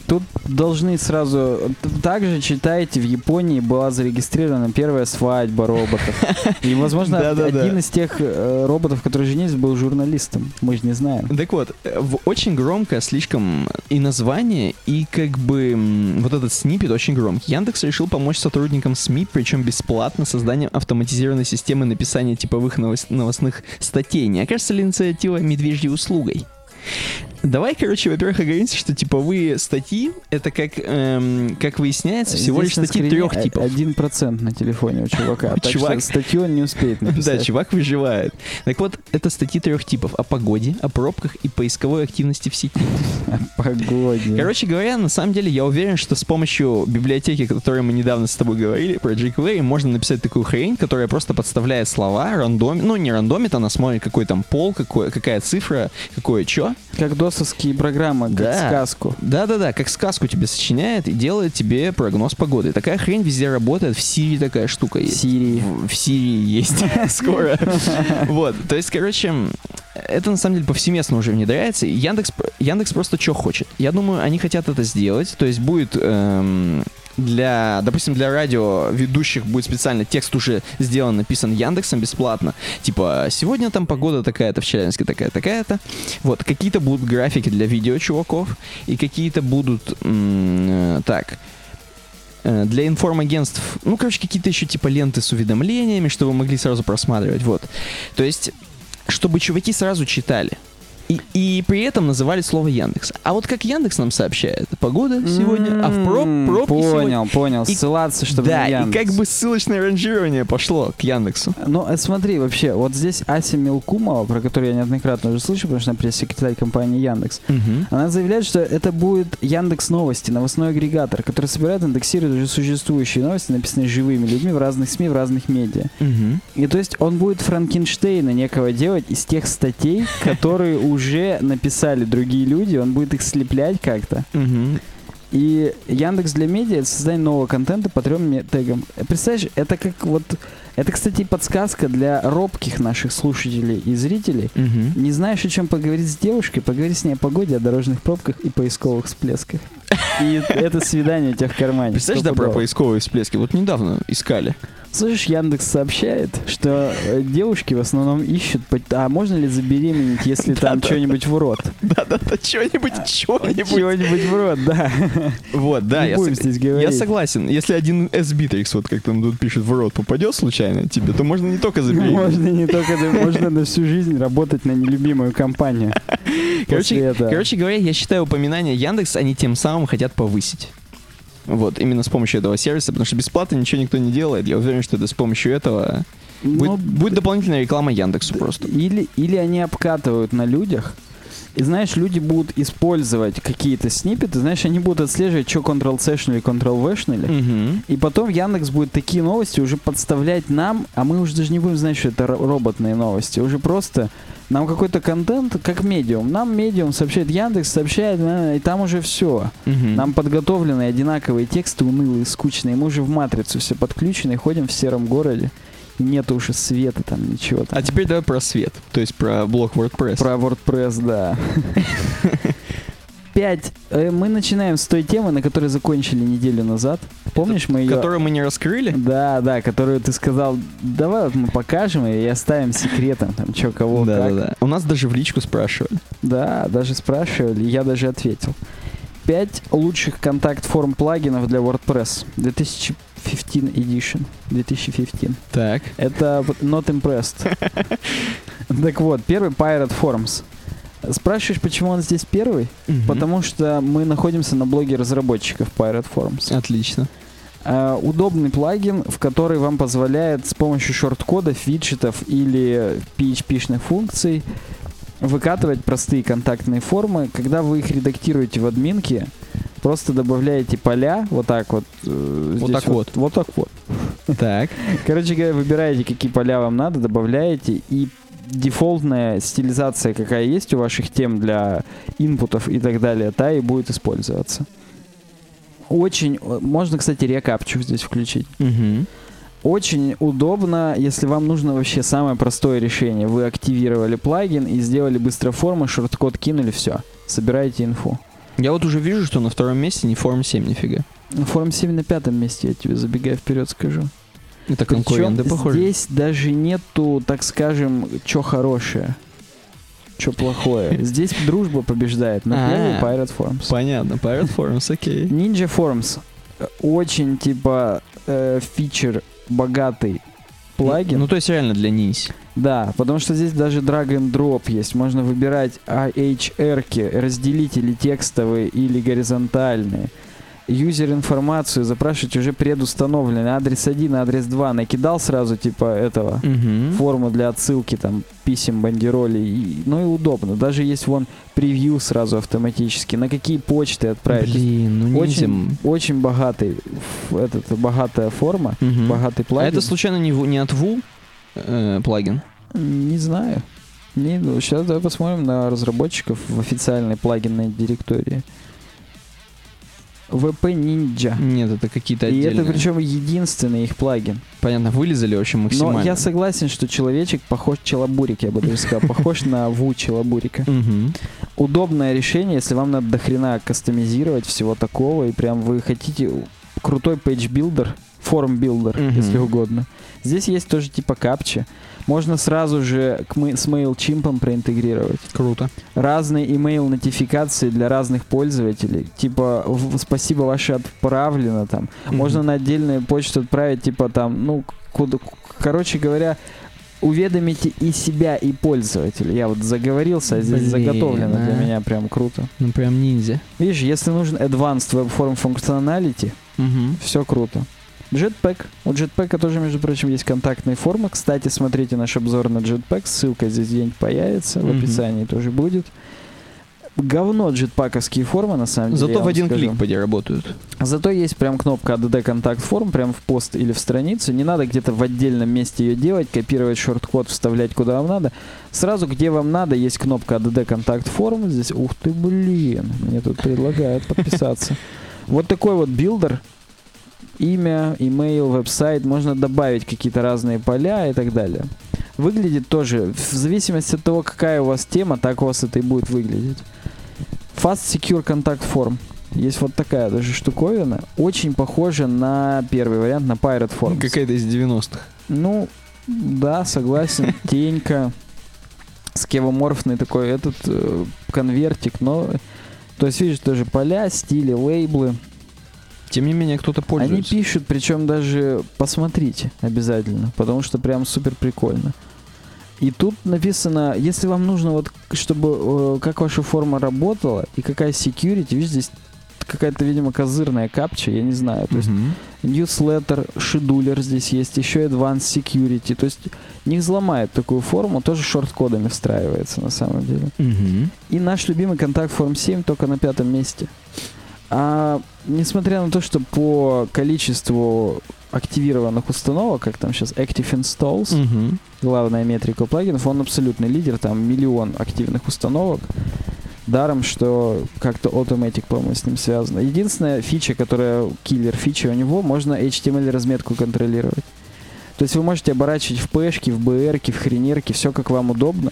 тут должны сразу... Также читайте, в Японии была зарегистрирована первая свадьба роботов. И, возможно, один из тех э, роботов, которые женились, был журналистом. Мы же не знаем. Так вот, очень громко слишком и название, и как бы вот этот снипет очень громкий. Яндекс решил помочь сотрудникам СМИ, причем бесплатно, созданием автоматизированной системы написания типовых новос- новостных статей. Не окажется ли инициатива медвежьей услугой? Давай, короче, во-первых, оговоримся, что типовые статьи это как, эм, как выясняется, всего Здесь лишь статьи трех типов. Один процент на телефоне у чувака. Так Чувак- что статью он не успеет Да, написать. чувак выживает. Так вот, это статьи трех типов. О погоде, о пробках и поисковой активности в сети. Погоди. Короче говоря, на самом деле я уверен, что с помощью библиотеки, о которой мы недавно с тобой говорили, про jQuery, можно написать такую хрень, которая просто подставляет слова, рандом, ну не рандомит, она смотрит, какой там пол, какой, какая цифра, какое чё. Как досовские программы, как Да. сказку. Да-да-да, как сказку тебе сочиняет и делает тебе прогноз погоды. Такая хрень везде работает, в Сирии такая штука есть. Сирии. В, в Сирии есть скоро. Вот, то есть, короче, это на самом деле повсеместно уже внедряется. Яндекс, Яндекс просто что хочет. Я думаю, они хотят это сделать. То есть будет эм, для, допустим, для радио ведущих будет специально текст уже сделан, написан Яндексом бесплатно. Типа, сегодня там погода такая-то, в Челябинске такая такая-то. Вот, какие-то будут графики для видео чуваков, и какие-то будут, м, так, э, для информагентств, ну, короче, какие-то еще типа ленты с уведомлениями, чтобы вы могли сразу просматривать, вот. То есть, чтобы чуваки сразу читали. И, и при этом называли слово Яндекс. А вот как Яндекс нам сообщает, погода сегодня, а в проб, пробки Понял, сегодня... понял. И- Ссылаться, чтобы да, и как бы ссылочное ранжирование пошло к Яндексу. Ну, э, смотри, вообще, вот здесь Ася Милкумова, про которую я неоднократно уже слышал, потому что она пресс-секретарь компании Яндекс, она заявляет, что это будет Яндекс Новости, новостной агрегатор, который собирает индексирует уже существующие новости, написанные живыми людьми в разных СМИ, в разных медиа. Мгм. И то есть он будет Франкенштейна некого делать из тех статей, которые уже написали другие люди, он будет их слеплять как-то. Мгм. И Яндекс для медиа это создание нового контента по трем тегам. Представляешь, это как вот... Это, кстати, подсказка для робких наших слушателей и зрителей. Мгм. Не знаешь, о чем поговорить с девушкой, поговори с ней о погоде, о дорожных пробках и поисковых всплесках. И это свидание у тебя в кармане. Представляешь, да, про поисковые всплески? Вот недавно искали. Слышишь, Яндекс сообщает, что э, девушки в основном ищут, а можно ли забеременеть, если там что-нибудь в рот? Да-да-да, что-нибудь, что-нибудь. Чего-нибудь в рот, да. Вот, да, я, здесь согласен. Если один S-Bittrex, вот как там тут пишет, в рот попадет случайно тебе, то можно не только забеременеть. Можно не только, можно на всю жизнь работать на нелюбимую компанию. Короче, короче говоря, я считаю упоминание Яндекс, они тем самым хотят повысить. Вот, именно с помощью этого сервиса, потому что бесплатно ничего никто не делает. Я уверен, что это с помощью этого будет, будет дополнительная реклама Яндексу просто. Или, или они обкатывают на людях, и знаешь, люди будут использовать какие-то сниппеты, знаешь, они будут отслеживать, что Ctrl-C или Ctrl-V шнили. Мгм. И потом Яндекс будет такие новости уже подставлять нам, а мы уже даже не будем знать, что это ро- роботные новости. Уже просто нам какой-то контент, как медиум. Нам медиум сообщает Яндекс, сообщает, и там уже все. Мгм. Нам подготовлены одинаковые тексты, унылые, скучные. Мы уже в матрицу все подключены, ходим в сером городе. Нет уже света там, ничего там. А теперь давай про свет, то есть про блок WordPress. Про WordPress, да. Пять. Э, Мы начинаем с той темы, на которой закончили неделю назад. Помнишь, мы ее... Которую мы не раскрыли. Да, да, которую ты сказал, давай вот мы покажем и оставим секретом, там, что, кого, да, как. да, да. У нас даже в личку спрашивали. Да, даже спрашивали, я даже ответил. Пять лучших контакт-форм плагинов для WordPress 2015 Edition. 2015. Так. Это Not Impressed. Так вот, первый Pirate Forms. Спрашиваешь, почему он здесь первый? Потому что мы находимся на блоге разработчиков Pirate Forms. Отлично. А, удобный плагин, в который вам позволяет с помощью шорт-кодов, виджетов или PHP-шных функций выкатывать простые контактные формы. Когда вы их редактируете в админке, просто добавляете поля, вот так вот. э, Вот так вот. Вот так вот. Так. Короче говоря, выбираете, какие поля вам надо, добавляете, и дефолтная стилизация, какая есть у ваших тем для инпутов и так далее, та и будет использоваться. Очень... э, Можно, кстати, рекапчу здесь включить. Мгм. Очень удобно, если вам нужно вообще самое простое решение. Вы активировали плагин и сделали быстро формы, шорткод кинули, все. Собираете инфу. Я вот уже вижу, что на втором месте не Form 7 нифига. Form 7 на пятом месте, я тебе забегая вперед скажу. Это Причем конкуренты, похоже. здесь даже нету, так скажем, что хорошее, что плохое. Здесь дружба побеждает. На первый А. Pirate Forms. Понятно, Pirate Forms, окей. Ninja Forms э, очень типа э, фичер богатый плагин. Ну, то есть реально для ниндзь. Да, потому что здесь даже drag and drop есть. Можно выбирать AHR-ки, разделители текстовые или горизонтальные. Юзер информацию запрашивать уже предустановленный. Адрес 1, адрес 2. Накидал сразу типа этого Угу. форму для отсылки там писем, бандеролей. И, ну и удобно. Даже есть вон превью сразу автоматически. На какие почты отправить. Блин, ну. Очень, очень богатый, этот, богатая форма, Мгм. богатый А плагин. это случайно не, не от Ву э, плагин? Не знаю. Не, ну, сейчас давай посмотрим на разработчиков в официальной плагинной директории. VP Ninja. Нет, это какие-то И отдельные. это причем единственный их плагин. Понятно, вылезали очень максимально. Но я согласен, что человечек похож челобурик, я бы даже сказал, похож на Ву челобурика. Удобное решение, если вам надо дохрена кастомизировать всего такого, и прям вы хотите крутой page builder, form builder, если угодно. Здесь есть тоже типа капчи. Можно сразу же к мы- с MailChimp проинтегрировать. Круто. Разные email нотификации для разных пользователей. Типа, спасибо, ваше отправлено там. Можно на отдельную почту отправить, типа там, ну, куда, короче говоря, уведомите и себя, и пользователя. Я вот заговорился, а здесь Блин, заготовлено для а. меня прям круто. Ну прям ниндзя. Видишь, если нужен advanced web form functionality, Мгм. все круто. Jetpack. У Jetpack тоже, между прочим, есть контактные формы. Кстати, смотрите наш обзор на Jetpack. Ссылка здесь где-нибудь появится. В Мгм. описании тоже будет. Говно джетпаковские формы, на самом деле. Зато в один скажу. клик поди работают. Зато есть прям кнопка ADD контакт форм, прям в пост или в страницу. Не надо где-то в отдельном месте ее делать, копировать шорт-код, вставлять куда вам надо. Сразу, где вам надо, есть кнопка Add contact form. Здесь, ух ты, блин, мне тут предлагают подписаться. Вот такой вот builder. Имя, имейл, веб-сайт. Можно добавить какие-то разные поля и так далее. Выглядит тоже, в зависимости от того, какая у вас тема, так у вас это и будет выглядеть. Fast Secure Contact Form. Есть вот такая даже штуковина. Очень похожа на первый вариант, на Pirate Forms. Какая-то из 90-х. Ну, да, согласен. Тенька. Скевоморфный такой этот э, конвертик, но... То есть, видишь, тоже поля, стили, лейблы. Тем не менее, кто-то Они пользуется. пишут, причем даже посмотрите обязательно, потому что прям супер прикольно. И тут написано, если вам нужно вот, чтобы э, как ваша форма работала и какая security, видишь, здесь какая-то, видимо, козырная капча, я не знаю. То есть Мгм. newsletter, шедулер здесь есть, еще advanced security. То есть не взломает такую форму, тоже шорт-кодами встраивается на самом деле. Мгм. И наш любимый контакт Form 7 только на пятом месте. А несмотря на то, что по количеству активированных установок, как там сейчас Active Installs, Мгм. главная метрика плагинов, он абсолютный лидер, там миллион активных установок. Даром, что как-то Automatic, по-моему, с ним связано. Единственная фича, которая киллер фича у него, можно HTML разметку контролировать. То есть вы можете оборачивать в пэшки, в BR, в хренерки, все как вам удобно.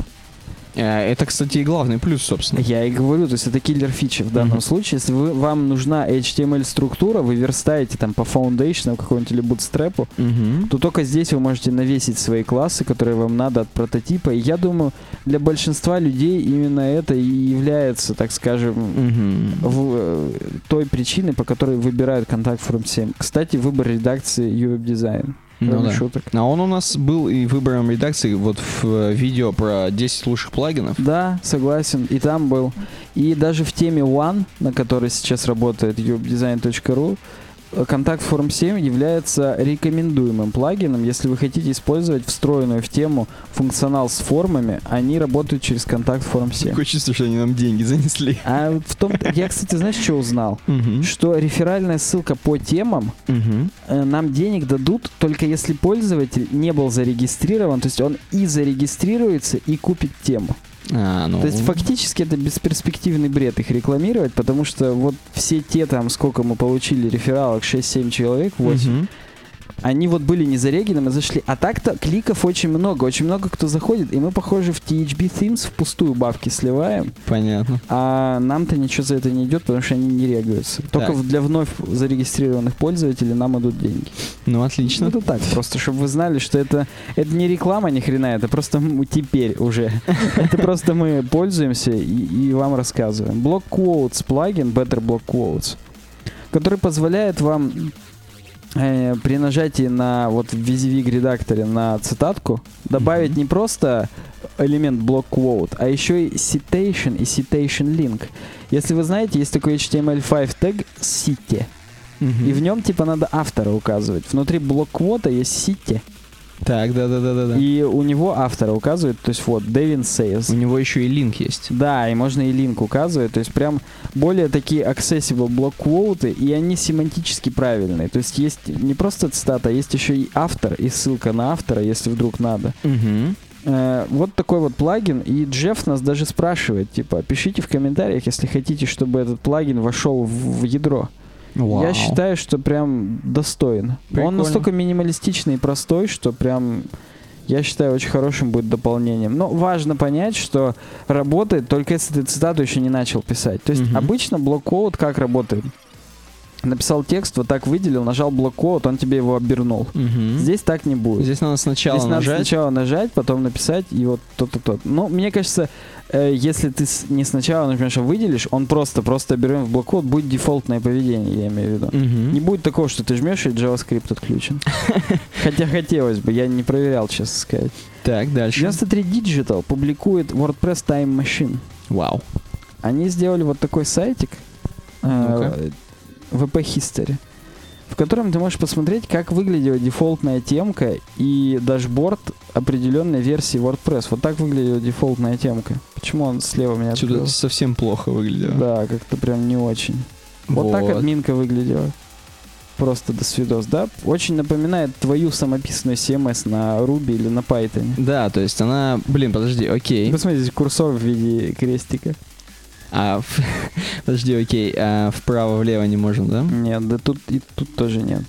Э, Это, кстати, и главный плюс, собственно. Я и говорю, то есть это киллер фича в данном Мгм. случае. Если вы, вам нужна HTML-структура, вы верстаете там по Foundation, какому-нибудь или Bootstrap, Мгм. то только здесь вы можете навесить свои классы, которые вам надо от прототипа. И я думаю, для большинства людей именно это и является, так скажем, Мгм. в- э, той причиной, по которой выбирают контакт From 7. Кстати, выбор редакции UWeb Design. Ну да. шуток. А он у нас был и выбором редакции вот в э, видео про 10 лучших плагинов. Да, согласен. И там был. И даже в теме One, на которой сейчас работает ubdesign.ru, контакт Form 7 является рекомендуемым плагином. Если вы хотите использовать встроенную в тему функционал с формами, они работают через контакт Form 7. Такое чувство, что они нам деньги занесли. А вот в том я, кстати, знаешь, что узнал? Что реферальная ссылка по темам э, нам денег дадут только если пользователь не был зарегистрирован, то есть он и зарегистрируется, и купит тему. А, ну. То есть фактически это бесперспективный бред их рекламировать, потому что вот все те там, сколько мы получили рефералок, 6-7 человек, 8, Мгм. Они вот были не зарегены, мы зашли. А так-то кликов очень много, очень много кто заходит, и мы, похоже, в THB Themes впустую бабки сливаем, Понятно. а нам-то ничего за это не идет, потому что они не регаются. Только Так. для вновь зарегистрированных пользователей нам идут деньги. Ну, отлично. это так, просто чтобы вы знали, что это, это не реклама ни хрена, это просто м- теперь уже. Это просто мы пользуемся и, и вам рассказываем. Block Quotes плагин, Better Block Quotes, который позволяет вам э, при нажатии на вот в VisiVig редакторе на цитатку добавить Мгм. не просто элемент block quote, а еще и citation и citation link. Если вы знаете, есть такой HTML5 тег cite, Мгм. и в нем типа надо автора указывать. Внутри блок-квота есть cite, Так, да-да-да-да. и у него автора указывает, то есть вот, Devin Says. У него еще и линк есть. Да, и можно и линк указывать, то есть прям более такие accessible блок-квоты, и они семантически правильные. То есть есть не просто цитата, а есть еще и автор, и ссылка на автора, если вдруг надо. Угу. Э, вот такой вот плагин, и Джефф нас даже спрашивает, типа, пишите в комментариях, если хотите, чтобы этот плагин вошел в, в ядро. Я считаю, что прям достоин. Прикольно. Он настолько минималистичный и простой, что прям, я считаю, очень хорошим будет дополнением. Но важно понять, что работает только если ты цитату еще не начал писать. То есть Мгм. обычно блок-код как работает? Написал текст, вот так выделил, нажал блок-код, он тебе его обернул. Здесь, Здесь так не будет. Здесь надо сначала Здесь надо нажать. сначала нажать, потом написать, и вот то-то, то Ну, мне кажется, э, если ты с- не сначала нажмешь, а выделишь, он просто, просто берем в блоккод, будет дефолтное поведение, я имею в виду. Мгм. Не будет такого, что ты жмешь, и JavaScript отключен. Хотя хотелось бы, я не проверял, честно сказать. Так, дальше. 93 Digital публикует WordPress Time Machine. Вау. Они сделали вот такой сайтик, э. VP History, в котором ты можешь посмотреть, как выглядела дефолтная темка и дашборд определенной версии WordPress. Вот так выглядела дефолтная темка. Почему он слева меня Отсюда открыл? совсем плохо выглядело. Да, как-то прям не очень. Вот, так админка выглядела. Просто до свидос, да? Очень напоминает твою самописную CMS на Ruby или на Python. Да, то есть она... Блин, подожди, окей. Посмотрите, курсор в виде крестика. А, в- подожди, окей. А вправо-влево не можем, да? Нет, да тут и тут тоже нет.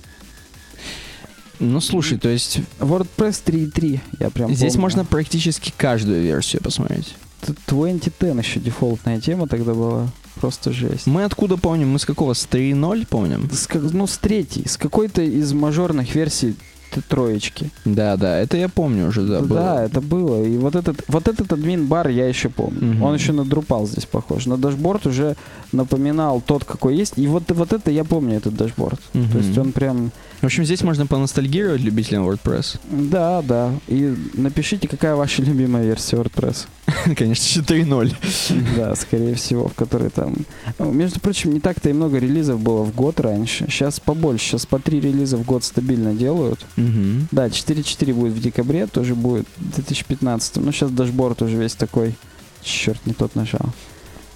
Ну, слушай, то есть WordPress 3.3, я прям здесь помню. можно практически каждую версию посмотреть. Тут 2010 еще дефолтная тема тогда была. Просто жесть. Мы откуда помним? Мы с какого? С 3.0 помним? С как- ну, с третьей, с какой-то из мажорных версий троечки. Да, да, это я помню уже, да, Да, это было. И вот этот, вот этот admin bar я еще помню. Мгм. Он еще на Drupal здесь похож. На dashboard уже напоминал тот, какой есть. И вот, вот это я помню, этот dashboard. Мгм. То есть он прям... В общем, здесь можно поностальгировать любителям WordPress. Да, да. И напишите, какая ваша любимая версия WordPress. Конечно, 4.0. Да, скорее всего, в которой там... Ну, Между прочим, не так-то и много релизов было в год раньше. Сейчас побольше. Сейчас по три релиза в год стабильно делают. Мгм. Да, 4.4 будет в декабре, тоже будет в 2015. Ну, сейчас дашборд уже весь такой... Черт, не тот нажал.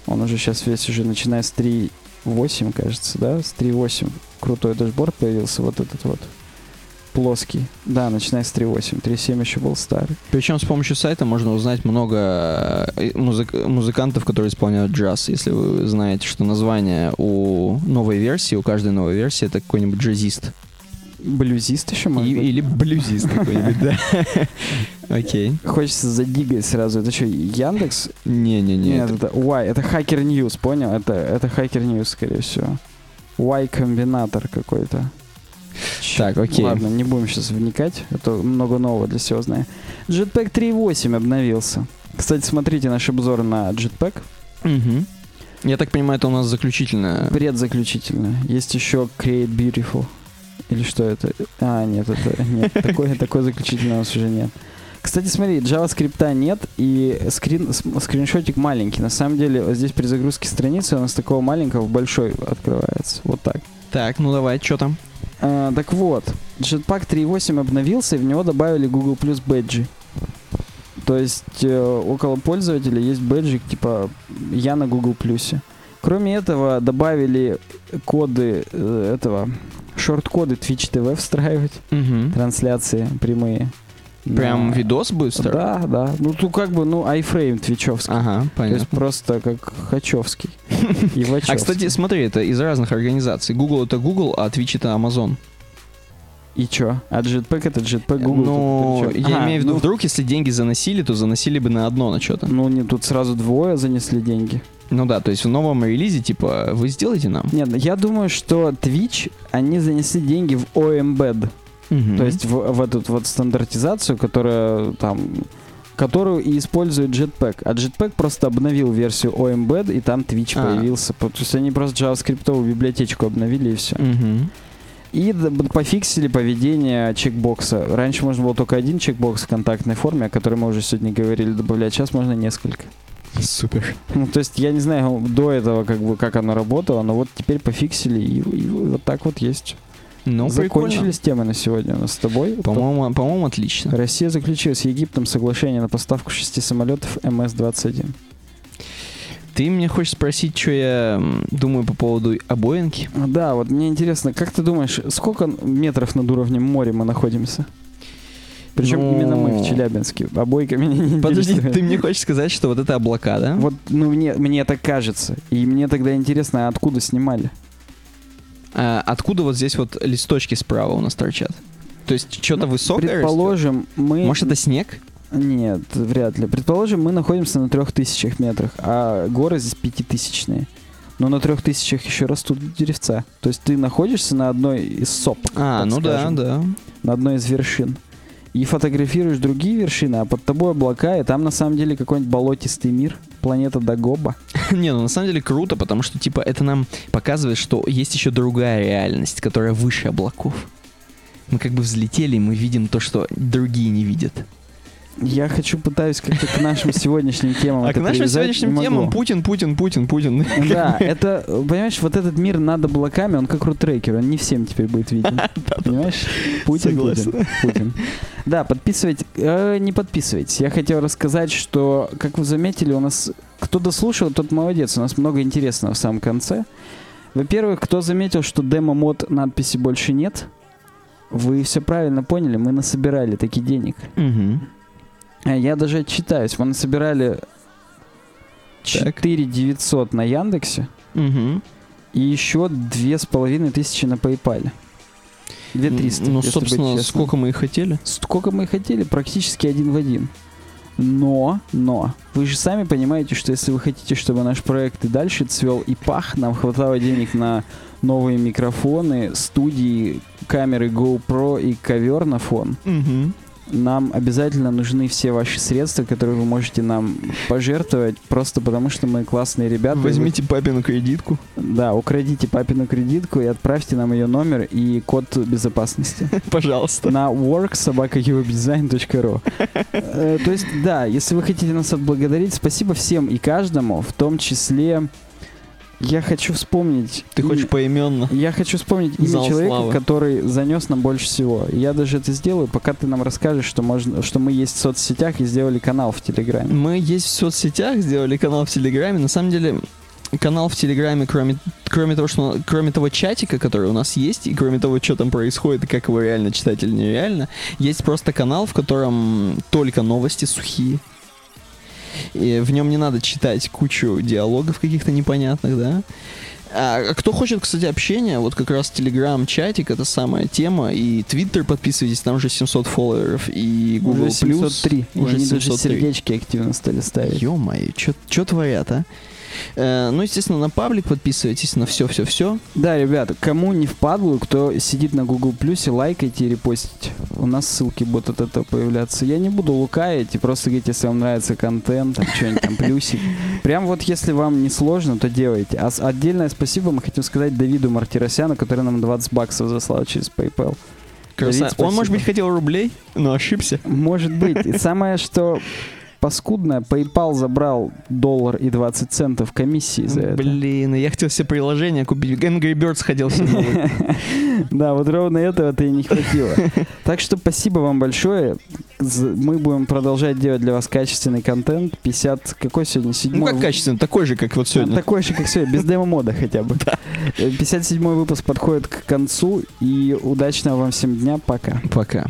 Он уже сейчас весь уже начиная с 3.8, кажется, да? С 3.8 крутой dashboard появился, вот этот вот плоский. Да, начиная с 3.8. 3.7 еще был старый. Причем с помощью сайта можно узнать много э, музык- музыкантов, которые исполняют джаз. Если вы знаете, что название у новой версии, у каждой новой версии это какой-нибудь джазист. Блюзист еще, может И- быть? или блюзист какой-нибудь, да. Окей. Хочется за Digg ать сразу. Это что, Яндекс? Не-не-не. Нет, это- Y, это Hacker News, понял? Это, это Hacker News, скорее всего. Y-комбинатор какой-то. Так, окей. Ладно, не будем сейчас вникать, это много нового для всего знаю. Jetpack 3.8 обновился. Кстати, смотрите наш обзор на Jetpack. Мгм. Я так понимаю, это у нас заключительное. Предзаключительно. Есть еще Create Beautiful. Или что это? А, нет, это нет. Такой, такой заключительный у нас уже нет. Кстати, смотри, JavaScript нет, и скрин, скриншотик маленький. На самом деле, вот здесь при загрузке страницы у нас такого маленького большой открывается. Вот так. Так, ну давай, что там? А, так вот, Jetpack 3.8 обновился, и в него добавили Google Plus бэджи. То есть э, около пользователя есть бэджик типа «Я на Google Plus е». Кроме этого, добавили коды э, этого, shortcode ы Twitch TV встраивать, Мгм. трансляции прямые. Прям На- видос стар- Да, да. Ну, тут как бы, ну, iframe твичевский. Ага, То есть понятно. просто как Хачевский. А, кстати, смотри, это из разных организаций. Google это Google, а Twitch это Amazon. И чё? А Jetpack это Jetpack Google. Чём? я А, имею в виду, ну, вдруг, если деньги заносили, то заносили бы на одно на что-то. Ну, не, тут сразу двое занесли деньги. Ну да, то есть в новом релизе, типа, вы сделаете нам. Нет, я думаю, что Twitch, они занесли деньги в OEmbed. Мгм. То есть в, в эту вот стандартизацию, которая там которую и использует Jetpack. А Jetpack просто обновил версию OEmbed, и там Twitch А. появился. То есть они просто JavaScript библиотечку обновили, и все. Мгм. И пофиксили поведение чекбокса. Раньше можно было только один чекбокс в контактной форме, о котором мы уже сегодня говорили, добавлять. Сейчас можно несколько. Супер. Ну, то есть я не знаю до этого, как бы, как оно работало, но вот теперь пофиксили, и, и вот так вот есть. Ну, Закончились темы на сегодня у нас с тобой. прикольно. По-моему, по-моему, отлично. Россия заключила с Египтом соглашение на поставку шести самолетов МС-21. Ты мне хочешь спросить, что я думаю по поводу обоинки? Да, вот мне интересно, как ты думаешь, сколько метров над уровнем моря мы находимся? Причем Ну, именно мы в Челябинске. Обойка меня не Подожди, интересует. ты мне хочешь сказать, что вот это облака, да? Вот, ну, мне, мне так кажется. И мне тогда интересно, а откуда снимали? А откуда вот здесь вот листочки справа у нас торчат? То есть что-то Ну, высокое растет? Предположим, мы... Может, это снег? Нет, вряд ли. Предположим, мы находимся на трех тысячах метрах, а горы здесь пятитысячные. Но на трех тысячах еще растут деревца. То есть ты находишься на одной из сопок. А, ну скажем, да, да. На одной из вершин. И фотографируешь другие вершины, а под тобой облака, и там на самом деле какой-нибудь болотистый мир, планета Дагоба. Не, ну на самом деле круто, потому что, типа, это нам показывает, что есть еще другая реальность, которая выше облаков. Мы как бы взлетели, и мы видим то, что другие не видят. Я хочу, пытаюсь как-то к нашим сегодняшним темам А к нашим сегодняшним темам. Путин, Путин, Путин, Путин. Да, это, понимаешь, вот этот мир над облаками, он как рутрекер, он не всем теперь будет виден. Понимаешь? Путин. Путин, Путин. Да, подписывайтесь. Э, не подписывайтесь. Я хотел рассказать, что, как вы заметили, у нас кто дослушал, тот молодец. У нас много интересного в самом конце. Во-первых, кто заметил, что демо-мод надписи больше нет, вы все правильно поняли, мы насобирали таки денег. Мгм. А Я даже отчитаюсь. Мы насобирали 4 900 на Яндексе Мгм. и еще две с половиной тысячи на PayPal. 2300. Ну, собственно, сколько мы и хотели. Сколько мы и хотели, практически один в один. Но, но, вы же сами понимаете, что если вы хотите, чтобы наш проект и дальше цвел и пах, нам хватало денег на новые микрофоны, студии, камеры GoPro и ковер на фон. Мгм. Нам обязательно нужны все ваши средства, которые вы можете нам пожертвовать, просто потому что мы классные ребята. Возьмите папину кредитку. Да, украдите папину кредитку и отправьте нам ее номер и код безопасности Пожалуйста. на worksobakauvebdesign.ru Э, То есть, да, если вы хотите нас отблагодарить, спасибо всем и каждому, в том числе я хочу вспомнить... Ты хочешь поименно? Я хочу вспомнить имя Зал человека, славы. который занес нам больше всего. Я даже это сделаю, пока ты нам расскажешь, что, можно, что мы есть в соцсетях и сделали канал в Телеграме. Мы есть в соцсетях, сделали канал в Телеграме. На самом деле, канал в Телеграме, кроме, кроме того, что кроме того чатика, который у нас есть, и кроме того, что там происходит, и как его реально читать или нереально, есть просто канал, в котором только новости сухие. И в нем не надо читать кучу диалогов каких-то непонятных, да. А кто хочет, кстати, общения, вот как раз Telegram чатик это самая тема, и Twitter подписывайтесь, там уже 700 фолловеров, и Google+. Уже 703. И уже они даже 703. сердечки активно стали ставить. Ё-моё, что творят, а? Э, ну, естественно, на паблик подписывайтесь, на все-все-все. Да, ребят, кому не впадлу, кто сидит на Google Плюсе, лайкайте и репостите. У нас ссылки будут от этого появляться. Я не буду лукаять и просто говорить, если вам нравится контент, там что-нибудь там плюсик. Прям вот если вам не сложно, то делайте. А отдельное спасибо мы хотим сказать Давиду Мартиросяну, который нам 20 баксов заслал через PayPal. Краса- Давид, Он, может быть, хотел рублей, но ошибся. Может быть. И самое, что паскудное, PayPal забрал доллар и 20 центов комиссии за это. Блин, я хотел все приложения купить. Angry Birds хотел себе. Да, вот ровно этого-то и не хватило. Так что спасибо вам большое. Мы будем продолжать делать для вас качественный контент. 50... Какой сегодня? Ну, Седьмой? как качественно, такой же, как вот сегодня. Такой же, как сегодня, без демо-мода хотя бы. Э, 57-й выпуск подходит к концу. И удачного вам всем дня. Пока. Пока.